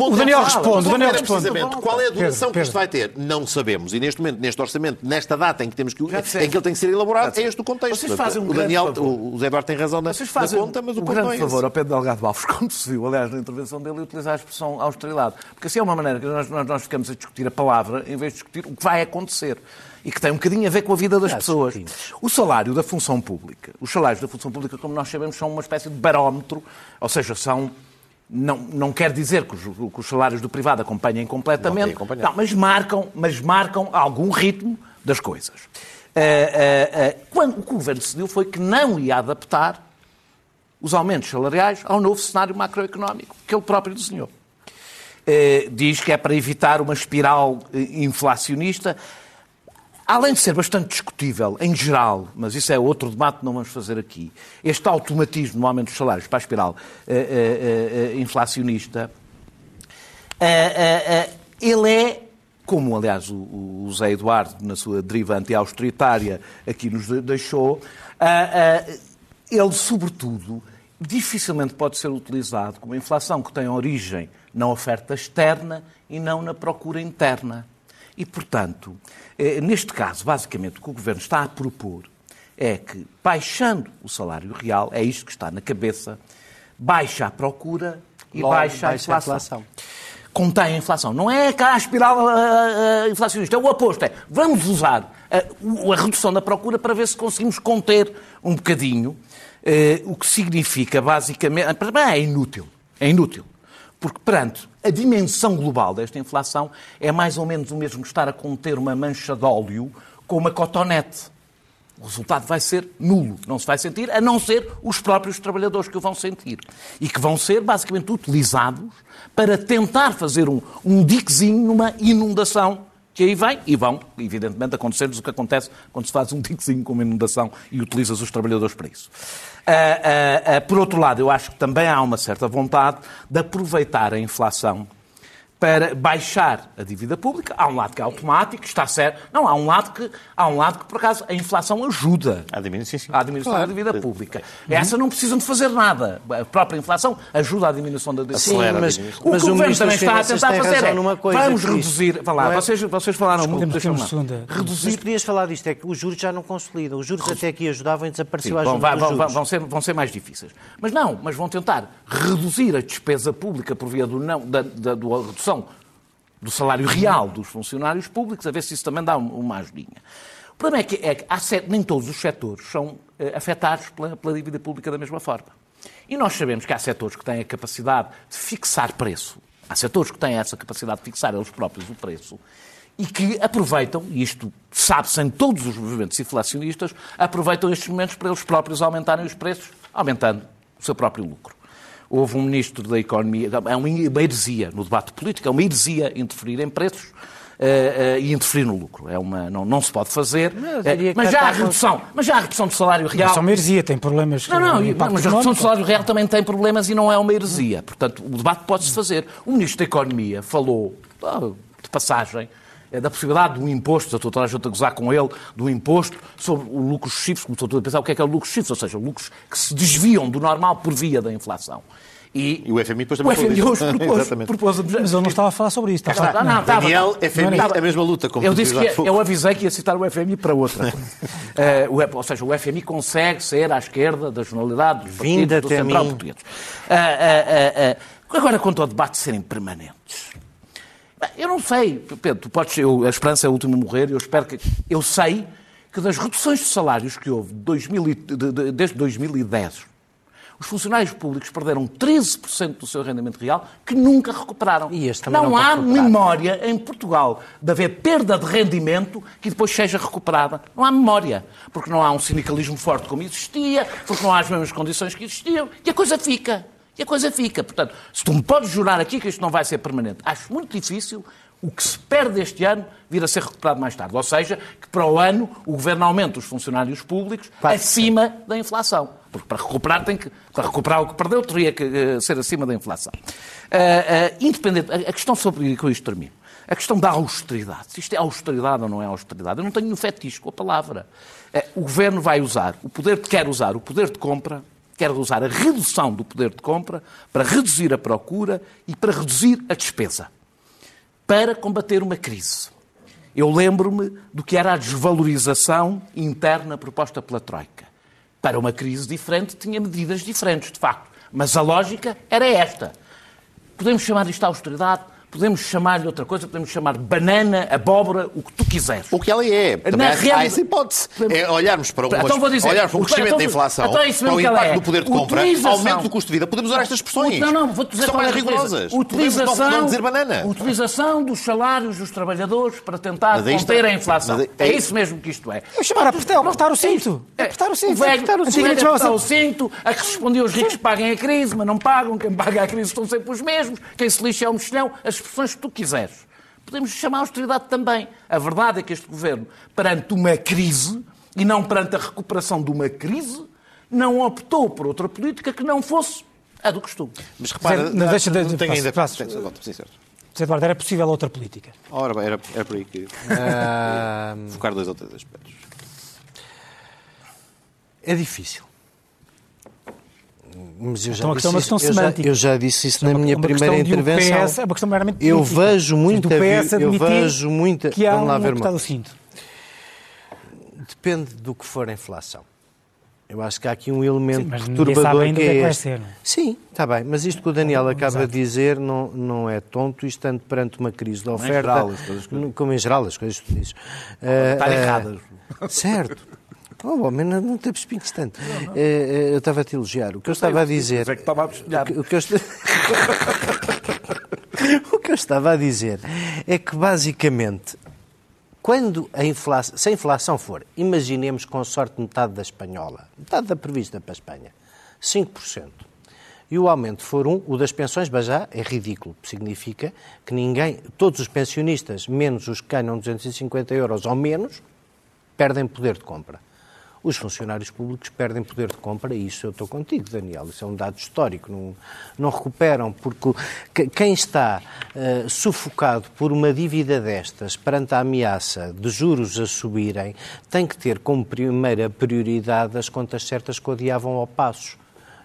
o Daniel responde. O Daniel responde. Qual é a duração que isto vai ter? Não sabemos. E neste momento, neste orçamento, nesta data em que, temos que, em que ele tem que ser elaborado, é este o contexto. Vocês fazem um o Daniel, o Zé Eduardo tem razão na, Vocês fazem na conta, mas o um grande é favor ao Pedro Delgado Alves, como se viu, aliás, na intervenção dele, utilizar a expressão austeridade. Porque assim é uma maneira que nós, nós, nós ficamos a discutir a palavra em vez de discutir o que vai acontecer e que tem um bocadinho a ver com a vida das pessoas. O salário da função pública, os salários da função pública, como nós sabemos, são uma espécie de barómetro, ou seja, são não, não quer dizer que os, que os salários do privado acompanhem completamente, não, não, mas, marcam, mas marcam algum ritmo das coisas. Uh, uh, quando o que o governo decidiu foi que não ia adaptar os aumentos salariais ao novo cenário macroeconómico que ele próprio desenhou. diz que é para evitar uma espiral inflacionista além de ser bastante discutível em geral, mas isso é outro debate que não vamos fazer aqui, este automatismo no aumento dos salários para a espiral inflacionista, ele é, como aliás o, o Zé Eduardo, na sua deriva anti-austeritária, aqui nos deixou, ele, sobretudo, dificilmente pode ser utilizado como inflação que tem origem na oferta externa e não na procura interna. E, portanto, eh, neste caso, basicamente, o que o Governo está a propor é que, baixando o salário real, é isto que está na cabeça, baixa a procura e Logo, baixa, a inflação. A inflação. Contém a inflação. Não é a espiral uh, inflacionista, é o oposto. É, vamos usar a, a, redução da procura para ver se conseguimos conter um bocadinho, uh, o que significa, basicamente... É inútil. É inútil. Porque, perante a dimensão global desta inflação, é mais ou menos o mesmo estar a conter uma mancha de óleo com uma cotonete. O resultado vai ser nulo. Não se vai sentir, a não ser os próprios trabalhadores que o vão sentir. E que vão ser, basicamente, utilizados para tentar fazer um, um diquezinho numa inundação que aí vem e vão, evidentemente, acontecer-nos o que acontece quando se faz um diquezinho com uma inundação e utilizas os trabalhadores para isso. Uh, uh, uh, por outro lado, eu acho que também há uma certa vontade de aproveitar a inflação para baixar a dívida pública. Há um lado que é automático, está certo. Não, há um lado que, há um lado que por acaso, a inflação ajuda à diminuição, à diminuição claro. da dívida pública. Uhum. Essa não precisam de fazer nada. A própria inflação ajuda à diminuição da dívida pública. Sim, mas, o mas que o Governo também está a tentar fazer é, numa coisa vamos reduzir... Vá lá, é... vocês, vocês falaram muito, deixa Reduzir... Mas podias falar disto, é que os juros já não consolidam. Os juros até aqui ajudavam e desapareceu Sim, a ajuda vão, vão, vão, ser, vão ser mais difíceis. Mas não, mas vão tentar reduzir a despesa pública por via do não, da, da, da redução do salário real dos funcionários públicos, a ver se isso também dá uma ajudinha. O problema é que, é que há, nem todos os setores são eh, afetados pela, pela dívida pública da mesma forma. E nós sabemos que há setores que têm a capacidade de fixar preço. Há setores que têm essa capacidade de fixar eles próprios o preço e que aproveitam, e isto sabe-se em todos os movimentos inflacionistas, aproveitam estes momentos para eles próprios aumentarem os preços, aumentando o seu próprio lucro houve um ministro da Economia, é uma heresia no debate político, é uma heresia interferir em preços. Uh, uh, e interferir no lucro. É uma, não, não se pode fazer. Mas, uh, mas já há redução, mas já há redução do salário real. Mas é uma heresia, tem problemas. Não, não, mas a redução do salário real também tem problemas e não é uma heresia. Portanto, o debate pode-se fazer. O Ministro da Economia falou, de passagem, da possibilidade de um imposto, estou toda a gente a gozar com ele, do imposto sobre o lucro excessivo, como estou a pensar o que é que é o lucro excessivo, ou seja, lucros que se desviam do normal por via da inflação. E, e, o FMI depois também o FMI hoje propôs, propôs, Mas ele não estava a falar sobre isso. Estava, não, não, não, Daniel, FMI, não, a mesma luta. Como eu, disse que, eu avisei que ia citar o FMI para outra. uh, o, ou seja, o FMI consegue ser à esquerda da jornalidade dos Vinda partidos, do Central Português. Uh, uh, agora, quanto ao debate serem permanentes. Eu não sei, Pedro, tu podes, eu, a esperança é a última a morrer, eu espero que... Eu sei que das reduções de salários que houve 2000, de, de, desde 2010 os funcionários públicos perderam 13% do seu rendimento real que nunca recuperaram. não, não há memória em Portugal de haver perda de rendimento que depois seja recuperada. Não há memória. Porque não há um sindicalismo forte como existia, porque não há as mesmas condições que existiam e a coisa fica. E a coisa fica. Portanto, se tu me podes jurar aqui que isto não vai ser permanente, acho muito difícil o que se perde este ano vir a ser recuperado mais tarde. Ou seja, que para o ano o Governo aumenta os funcionários públicos acima da inflação. Porque para recuperar, tem que, para recuperar o que perdeu, teria que uh, ser acima da inflação. Uh, uh, independente, a, questão sobre, com isto termino, a questão da austeridade. Se isto é austeridade ou não é austeridade, eu não tenho um fetiche com a palavra. o Governo vai usar, o poder quer usar o poder de compra quer usar a redução do poder de compra para reduzir a procura e para reduzir a despesa para combater uma crise. Eu lembro-me do que era a desvalorização interna proposta pela Troika. Para uma crise diferente, tinha medidas diferentes, de facto. Mas a lógica era esta. Podemos chamar isto de austeridade, podemos chamar-lhe outra coisa, podemos chamar banana, abóbora, o que tu quiseres. O que ela é. Também há, real... há essa hipótese. É olharmos para, umas, então dizer, olhar para um crescimento então, da inflação, então é para o impacto é. do poder de compra, Utilização... aumento do custo de vida. Podemos usar estas expressões. Não, não, vou dizer são mais rigorosas. Utilização, podemos não dizer banana. Utilização dos salários dos trabalhadores para tentar conter a inflação. É, é, isso mesmo que isto é. É chamar a apertar, apertar o cinto. É apertar o cinto. Apertar o cinto. Apertar o cinto. A que respondia os ricos paguem a crise, mas não pagam. Quem paga a crise estão sempre os mesmos. Quem se lixa é o mexilhão. As expressões que tu quiseres podemos chamar austeridade também. A verdade é que este governo, perante uma crise, e não perante a recuperação de uma crise, não optou por outra política que não fosse a do costume. Mas repara, não, deixa de, não tenho ainda... Passo, Zé Eduardo, era possível outra política? Ora bem, era, era por aí que... Uh... Focar dois ou três aspectos. É difícil. Mas eu já, então, disse, é uma questão eu, já, eu já disse isso é na minha primeira intervenção. PS, é uma questão meramente eu vejo muita, eu vejo muita, que há vamos lá ver uma. cinto. Depende do que for a inflação. Eu acho que há aqui um elemento Sim, perturbador que é, é este. Sim, está bem, mas isto que o Daniel acaba Exato. de dizer não, não é tonto, estando perante uma crise de oferta, em geral, como em geral as coisas que tu dizes. Está uh, uh, erradas. Certo. Oh, homem, não, não te espinhos tanto. Não, não. Eh, eh, eu estava a te elogiar. O que eu, estava a dizer. É que estava a o que, o, que eu o que eu estava a dizer é que, basicamente, quando a inflação, se a inflação for, imaginemos com sorte metade da espanhola, metade da prevista para a Espanha, 5%, e o aumento for um, o das pensões, mas já é ridículo. Significa que ninguém, todos os pensionistas, menos os que ganham 250 euros ou menos, perdem poder de compra. Os funcionários públicos perdem poder de compra e isso eu estou contigo, Daniel. Isso é um dado histórico. Não, não recuperam, porque quem está uh, sufocado por uma dívida destas perante a ameaça de juros a subirem tem que ter como primeira prioridade as contas certas que odiavam ao passo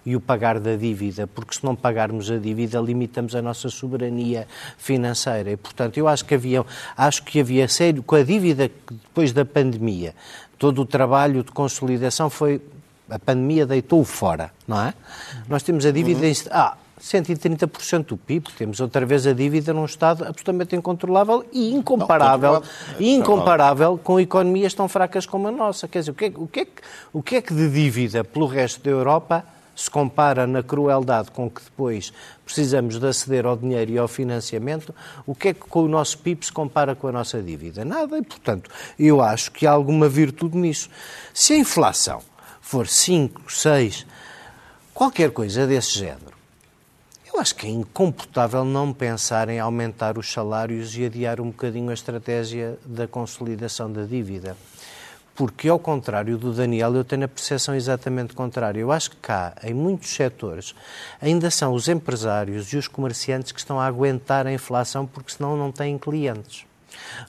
e o pagar da dívida, porque se não pagarmos a dívida limitamos a nossa soberania financeira. E, portanto, eu acho que havia, acho que havia sério, com a dívida depois da pandemia, todo o trabalho de consolidação foi. A pandemia deitou-o fora, não é? Nós temos a dívida. Uhum. Em, ah, 130% do PIB, temos outra vez a dívida num Estado absolutamente incontrolável e incomparável, não, e incomparável com economias tão fracas como a nossa. Quer dizer, o que, é, o, que é, o que é que de dívida pelo resto da Europa se compara na crueldade com que depois precisamos de aceder ao dinheiro e ao financiamento, o que é que com o nosso PIB se compara com a nossa dívida? Nada, e portanto, eu acho que há alguma virtude nisso. Se a inflação for 5, 6, qualquer coisa desse género, eu acho que é incomportável não pensar em aumentar os salários e adiar um bocadinho a estratégia da consolidação da dívida porque, ao contrário do Daniel, eu tenho a percepção exatamente contrária. Eu acho que cá, em muitos setores, ainda são os empresários e os comerciantes que estão a aguentar a inflação porque senão não têm clientes.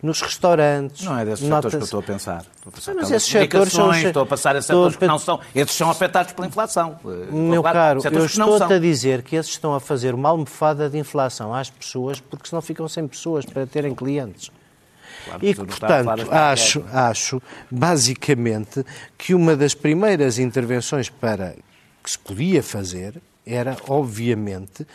Nos restaurantes. Não é desses setores que eu estou a pensar. Estou a pensar mas esses setores são. Estou a passar a setores estou... que não são. Esses são afetados pela inflação. Meu caro, eu estou-te a dizer que esses estão a fazer uma almofada de inflação às pessoas porque senão ficam sem pessoas para terem clientes. Claro, e, portanto, acho, acho, basicamente, que uma das primeiras intervenções para que se podia fazer era, obviamente,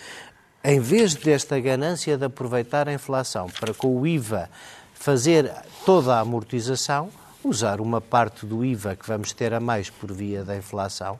em vez desta ganância de aproveitar a inflação para com o IVA fazer toda a amortização, usar uma parte do IVA que vamos ter a mais por via da inflação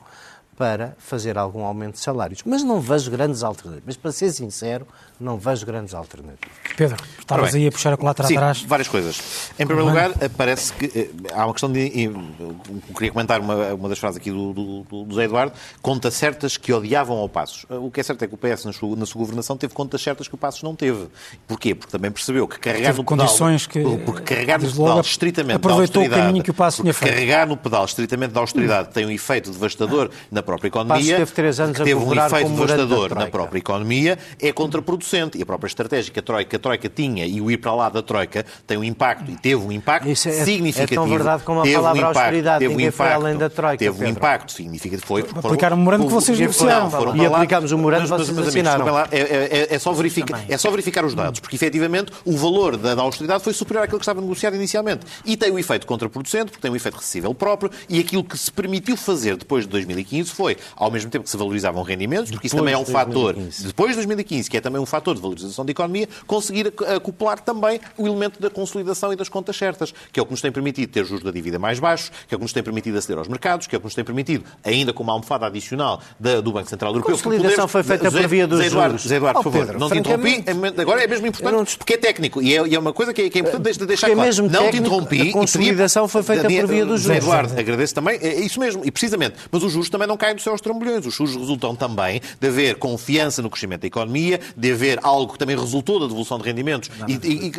para fazer algum aumento de salários. Mas não vejo grandes alternativas. Mas, para ser sincero, não vejo grandes alternativas. Pedro, estavas aí a puxar a colatra Sim, atrás. várias coisas. Em primeiro lugar, parece que eh, há uma questão de... Eu queria comentar uma, uma das frases aqui do, do, do José Eduardo. Contas certas que odiavam ao Passos. O que é certo é que o PS, na sua, na sua governação, teve contas certas que o Passos não teve. Porquê? Porque também percebeu que carregar teve no pedal... condições que... Porque carregar no pedal estritamente aproveitou da austeridade... o caminho que o Passos tinha feito. Carregar no pedal estritamente da austeridade tem um efeito devastador na própria economia. teve três anos que teve um efeito devastador na própria economia. É contraproducente. E a própria estratégia que a Troika, que a Troika tinha e o ir para lá da Troika tem um impacto, e teve um impacto Isso é, significativo. É tão verdade como a teve palavra um impacto, austeridade, teve um impacto, além da Troika. Teve Pedro. um impacto significativo. Foi, foram, Aplicaram o memorando que vocês negociaram. E aplicámos o memorando que vocês assinaram. Lá, é, é, é, só verificar, é só verificar os dados, porque efetivamente o valor da, da austeridade foi superior àquilo que estava negociado inicialmente. E tem o efeito contraproducente, porque tem um efeito recessível próprio, e aquilo que se permitiu fazer depois de 2015 foi, ao mesmo tempo que se valorizavam rendimentos, porque isso também é um fator, depois de 2015, que é também um fator de valorização da economia, conseguir acoplar também o elemento da consolidação e das contas certas, que é o que nos tem permitido ter juros da dívida mais baixos, que é o que nos tem permitido aceder aos mercados, que é o que nos tem permitido, ainda com uma almofada adicional da, do Banco Central Europeu... A consolidação foi feita por via dos Eduardo, juros. Eduardo, oh, por favor, Pedro, não te interrompi, é agora é mesmo importante, porque é técnico, e é, e é uma coisa que é, que é importante deixar é claro. Mesmo não técnico, te interrompi... A consolidação foi feita por via dos juros. Eduardo, agradeço também, é isso mesmo, e precisamente, mas os juros também não caem do céu aos trambolhões, os juros resultam também de haver confiança no crescimento da economia, de haver algo que também resultou da devolução de rendimentos e, e,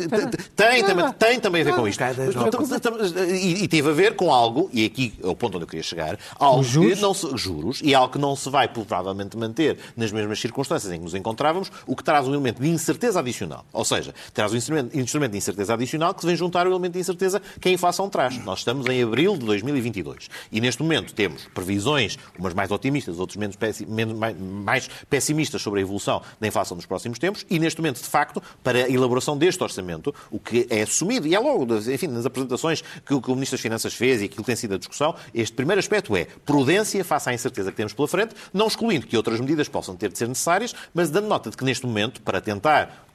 tem, também, tem também a ver com isto. E, teve a ver com algo, e aqui é o ponto onde eu queria chegar, algo juros? que não se, juros, e algo que não se vai provavelmente manter nas mesmas circunstâncias em que nos encontrávamos, o que traz um elemento de incerteza adicional. Ou seja, traz um instrumento, instrumento de incerteza adicional que se vem juntar ao elemento de incerteza que a inflação traz. Nós estamos em abril de 2022 e neste momento temos previsões, umas mais otimistas, outras menos, menos mais pessimistas sobre a evolução da inflação nos próximos tempos e neste momento, de facto, para a elaboração deste orçamento, o que é assumido, e é logo, enfim, nas apresentações que o, que o Ministro das Finanças fez e aquilo que tem sido a discussão, este primeiro aspecto é prudência face à incerteza que temos pela frente, não excluindo que outras medidas possam ter de ser necessárias, mas dando nota de que neste momento, para tentar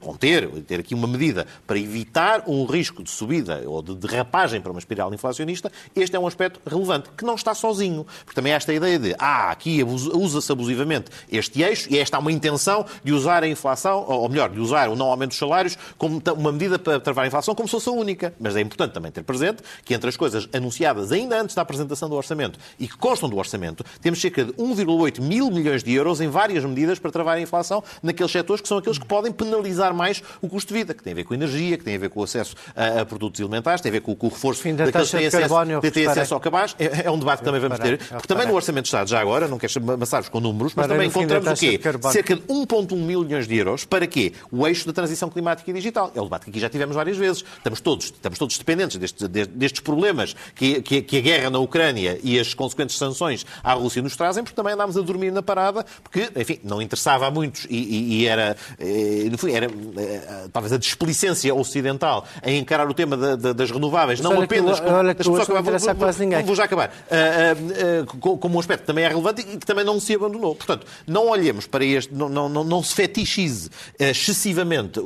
conter, ter aqui uma medida para evitar um risco de subida ou de derrapagem para uma espiral inflacionista, este é um aspecto relevante, que não está sozinho. Porque também há esta ideia de, ah, aqui usa-se abusivamente este eixo e esta há uma intenção de usar a inflação, ou melhor, de usar o não aumento dos salários como uma medida para travar a inflação como se fosse a única. Mas é importante também ter presente que entre as coisas anunciadas ainda antes da apresentação do orçamento e que constam do orçamento, temos cerca de 1,8 mil milhões de euros em várias medidas para travar a inflação naqueles setores que são aqueles que podem penalizar penalizar mais o custo de vida, que tem a ver com energia, que tem a ver com o acesso a, a produtos alimentares, tem a ver com, com o reforço Fim da daqueles que têm acesso, carbónio, têm acesso ao cabaz. É, é, um debate que também vamos ter. Porque também no Orçamento de Estado, já agora, não quero amassar-vos com números, mas também encontramos o quê? Cerca de 1,1 mil milhões de euros para quê? O eixo da transição climática e digital. É um debate que aqui já tivemos várias vezes. Estamos todos, estamos todos dependentes destes, destes problemas que, que, que a guerra na Ucrânia e as consequentes sanções à Rússia nos trazem, porque também andámos a dormir na parada, porque, enfim, não interessava a muitos e, e, e era, eh, era, eh, talvez a displicência ocidental em encarar o tema da, da, das renováveis, não apenas como, olha que vou, vou, vou, já acabar, uh, uh, uh, como um aspecto que também é relevante e que também não se abandonou. Portanto, não olhemos para este, não, não, não, não se fetichize excessivamente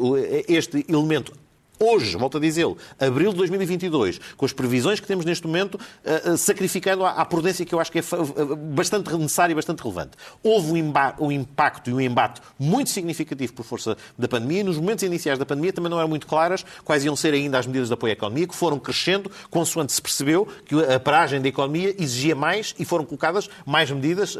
este elemento hoje, volto a dizê-lo, abril de 2022, com as previsões que temos neste momento, uh, uh, sacrificando a, prudência que eu acho que é uh, bastante necessária e bastante relevante. Houve um, um, impacto e um embate muito significativo por força da pandemia e nos momentos iniciais da pandemia também não eram muito claras quais iam ser ainda as medidas de apoio à economia, que foram crescendo consoante se percebeu que a paragem da economia exigia mais e foram colocadas mais medidas,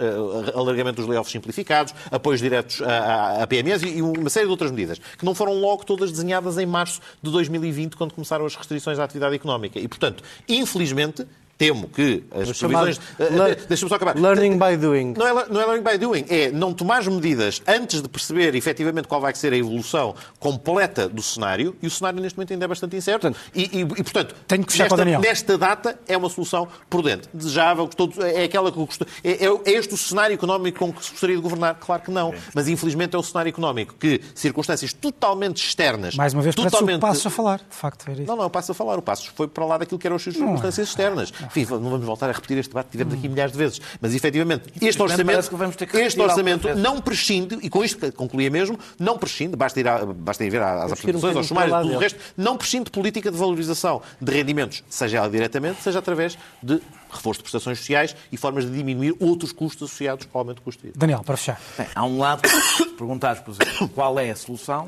alargamento dos layoffs simplificados, apoios diretos a, a, a PMEs e uma série de outras medidas, que não foram logo todas desenhadas em março de 2020, quando começaram as restrições à atividade económica. E, portanto, infelizmente, temo que as o previsões. Uh, Deixa-me só acabar. Learning by doing. Não é, não é learning by doing, é não tomar medidas antes de perceber efetivamente qual vai ser a evolução completa do cenário, e o cenário neste momento ainda é bastante incerto. Portanto, e, e, e, portanto, tenho que nesta, nesta data é uma solução prudente, desejável, é aquela que é, é, este o cenário económico com que se gostaria de governar? Claro que não. Mas infelizmente é o cenário económico que circunstâncias totalmente externas. Mais uma vez, totalmente... o passo a falar, de facto. Era isso. Não, não, o passo a falar. O passo foi para lá daquilo que eram as circunstâncias externas. Enfim, não vamos voltar a repetir este debate que tivemos aqui milhares de vezes. Mas, efetivamente, este orçamento, este orçamento não prescinde, e com isto concluía mesmo, não prescinde, basta ir, a, basta ir ver às apresentações, aos sumários, tudo o resto, não prescinde de política de valorização de rendimentos, seja ela diretamente, seja através de reforço de prestações sociais e formas de diminuir outros custos associados ao aumento do custo de vida. Daniel, para fechar. Bem, há um lado, perguntares, por exemplo, qual é a solução,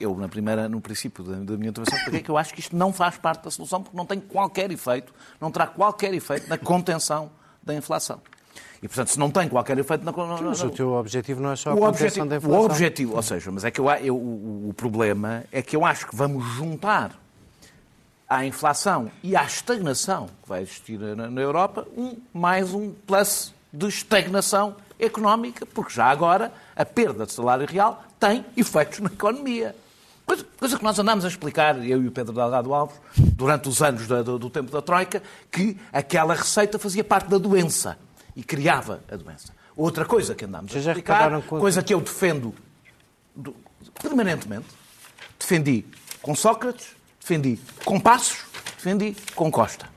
eu, na primeira, no princípio da, da minha intervenção, porque é que eu acho que isto não faz parte da solução, porque não tem qualquer efeito, não terá qualquer efeito na contenção da inflação. E, portanto, se não tem qualquer efeito na... Mas o teu objetivo não é só a contenção objetivo, da inflação. O objetivo, ou seja, mas é que eu, eu, o, o problema é que eu acho que vamos juntar à inflação e à estagnação que vai existir na, na Europa, um, mais um plus de estagnação económica, porque já agora a perda de salário real tem efeitos na economia. Coisa, coisa, que nós andamos a explicar, eu e o Pedro Delgado Alves, durante os anos do, do tempo da Troika, que aquela receita fazia parte da doença e criava a doença. Outra coisa que andamos a explicar, coisa que eu defendo permanentemente, defendi com Sócrates, defendi com Passos, defendi com Costa.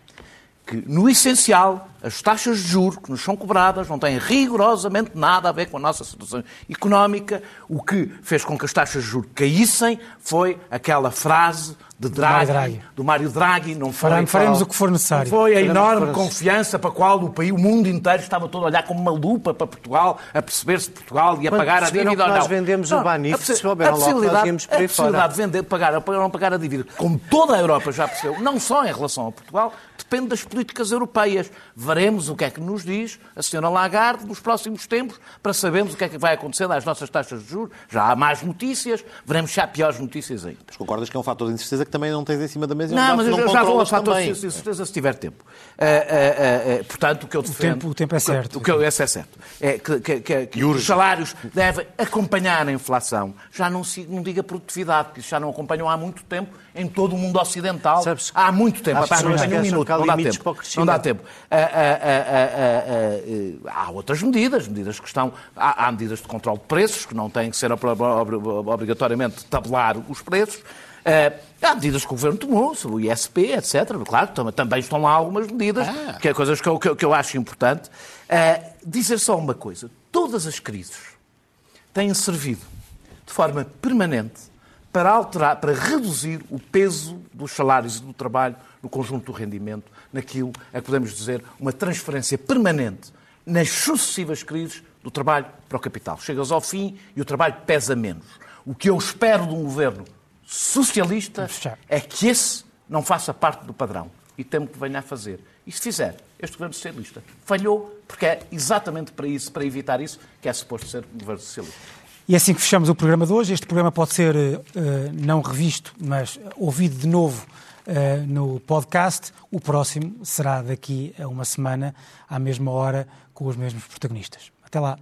Que, no essencial, as taxas de juros que nos são cobradas não têm rigorosamente nada a ver com a nossa situação económica. O que fez com que as taxas de juros caíssem foi aquela frase de Draghi, do, Draghi. do Mário Draghi. Não foi, Faremos, faremos o que for necessário. Foi a enorme confiança para a qual o, país, o mundo inteiro estava todo a olhar como uma lupa para Portugal, a perceber se Portugal ia Quando pagar a dívida ou não. nós vendemos não, o Banif, a, a possibilidade, logo, a possibilidade de vender, pagar ou não pagar a dívida, como toda a Europa já percebeu, não só em relação a Portugal, depende das políticas europeias. Veremos o que é que nos diz a senhora Lagarde nos próximos tempos para sabermos o que é que vai acontecer às nossas taxas de juros. Já há mais notícias, veremos se há piores notícias ainda. Mas concordas que é um fator de incerteza que também não tens em cima da mesa? Não, mas eu já vou ao fator de incerteza se tiver tempo. Uh, uh, uh, portanto, o que eu defendo... O tempo, o tempo é certo. O que eu, esse é certo. É que, que, que, que os salários devem acompanhar a inflação. Já não, não diga produtividade, porque isso já não acompanham há muito tempo em todo o mundo ocidental. Sabes, há muito tempo. Há, não um minuto, não dá tempo. Não dá tempo. Há outras medidas, medidas que estão... Há, há medidas de controle de preços, que não têm que ser obrigatoriamente tabelar os preços. Uh, há medidas que o Governo tomou, sobre o ISP, etc. Claro, também estão lá algumas medidas, ah. que é coisas que eu, que eu acho importante. Uh, dizer só uma coisa: todas as crises têm servido de forma permanente para alterar, para reduzir o peso dos salários e do trabalho no conjunto do rendimento, naquilo é que podemos dizer uma transferência permanente nas sucessivas crises do trabalho para o capital. Chegas ao fim e o trabalho pesa menos. O que eu espero de um governo socialista é que esse não faça parte do padrão e temo que venha a fazer. E se fizer, este governo socialista falhou, porque é exatamente para isso, para evitar isso, que é suposto ser um governo socialista. E é assim que fechamos o programa de hoje. Este programa pode ser uh, não revisto, mas ouvido de novo uh, no podcast. O próximo será daqui a uma semana, à mesma hora, com os mesmos protagonistas. Até lá.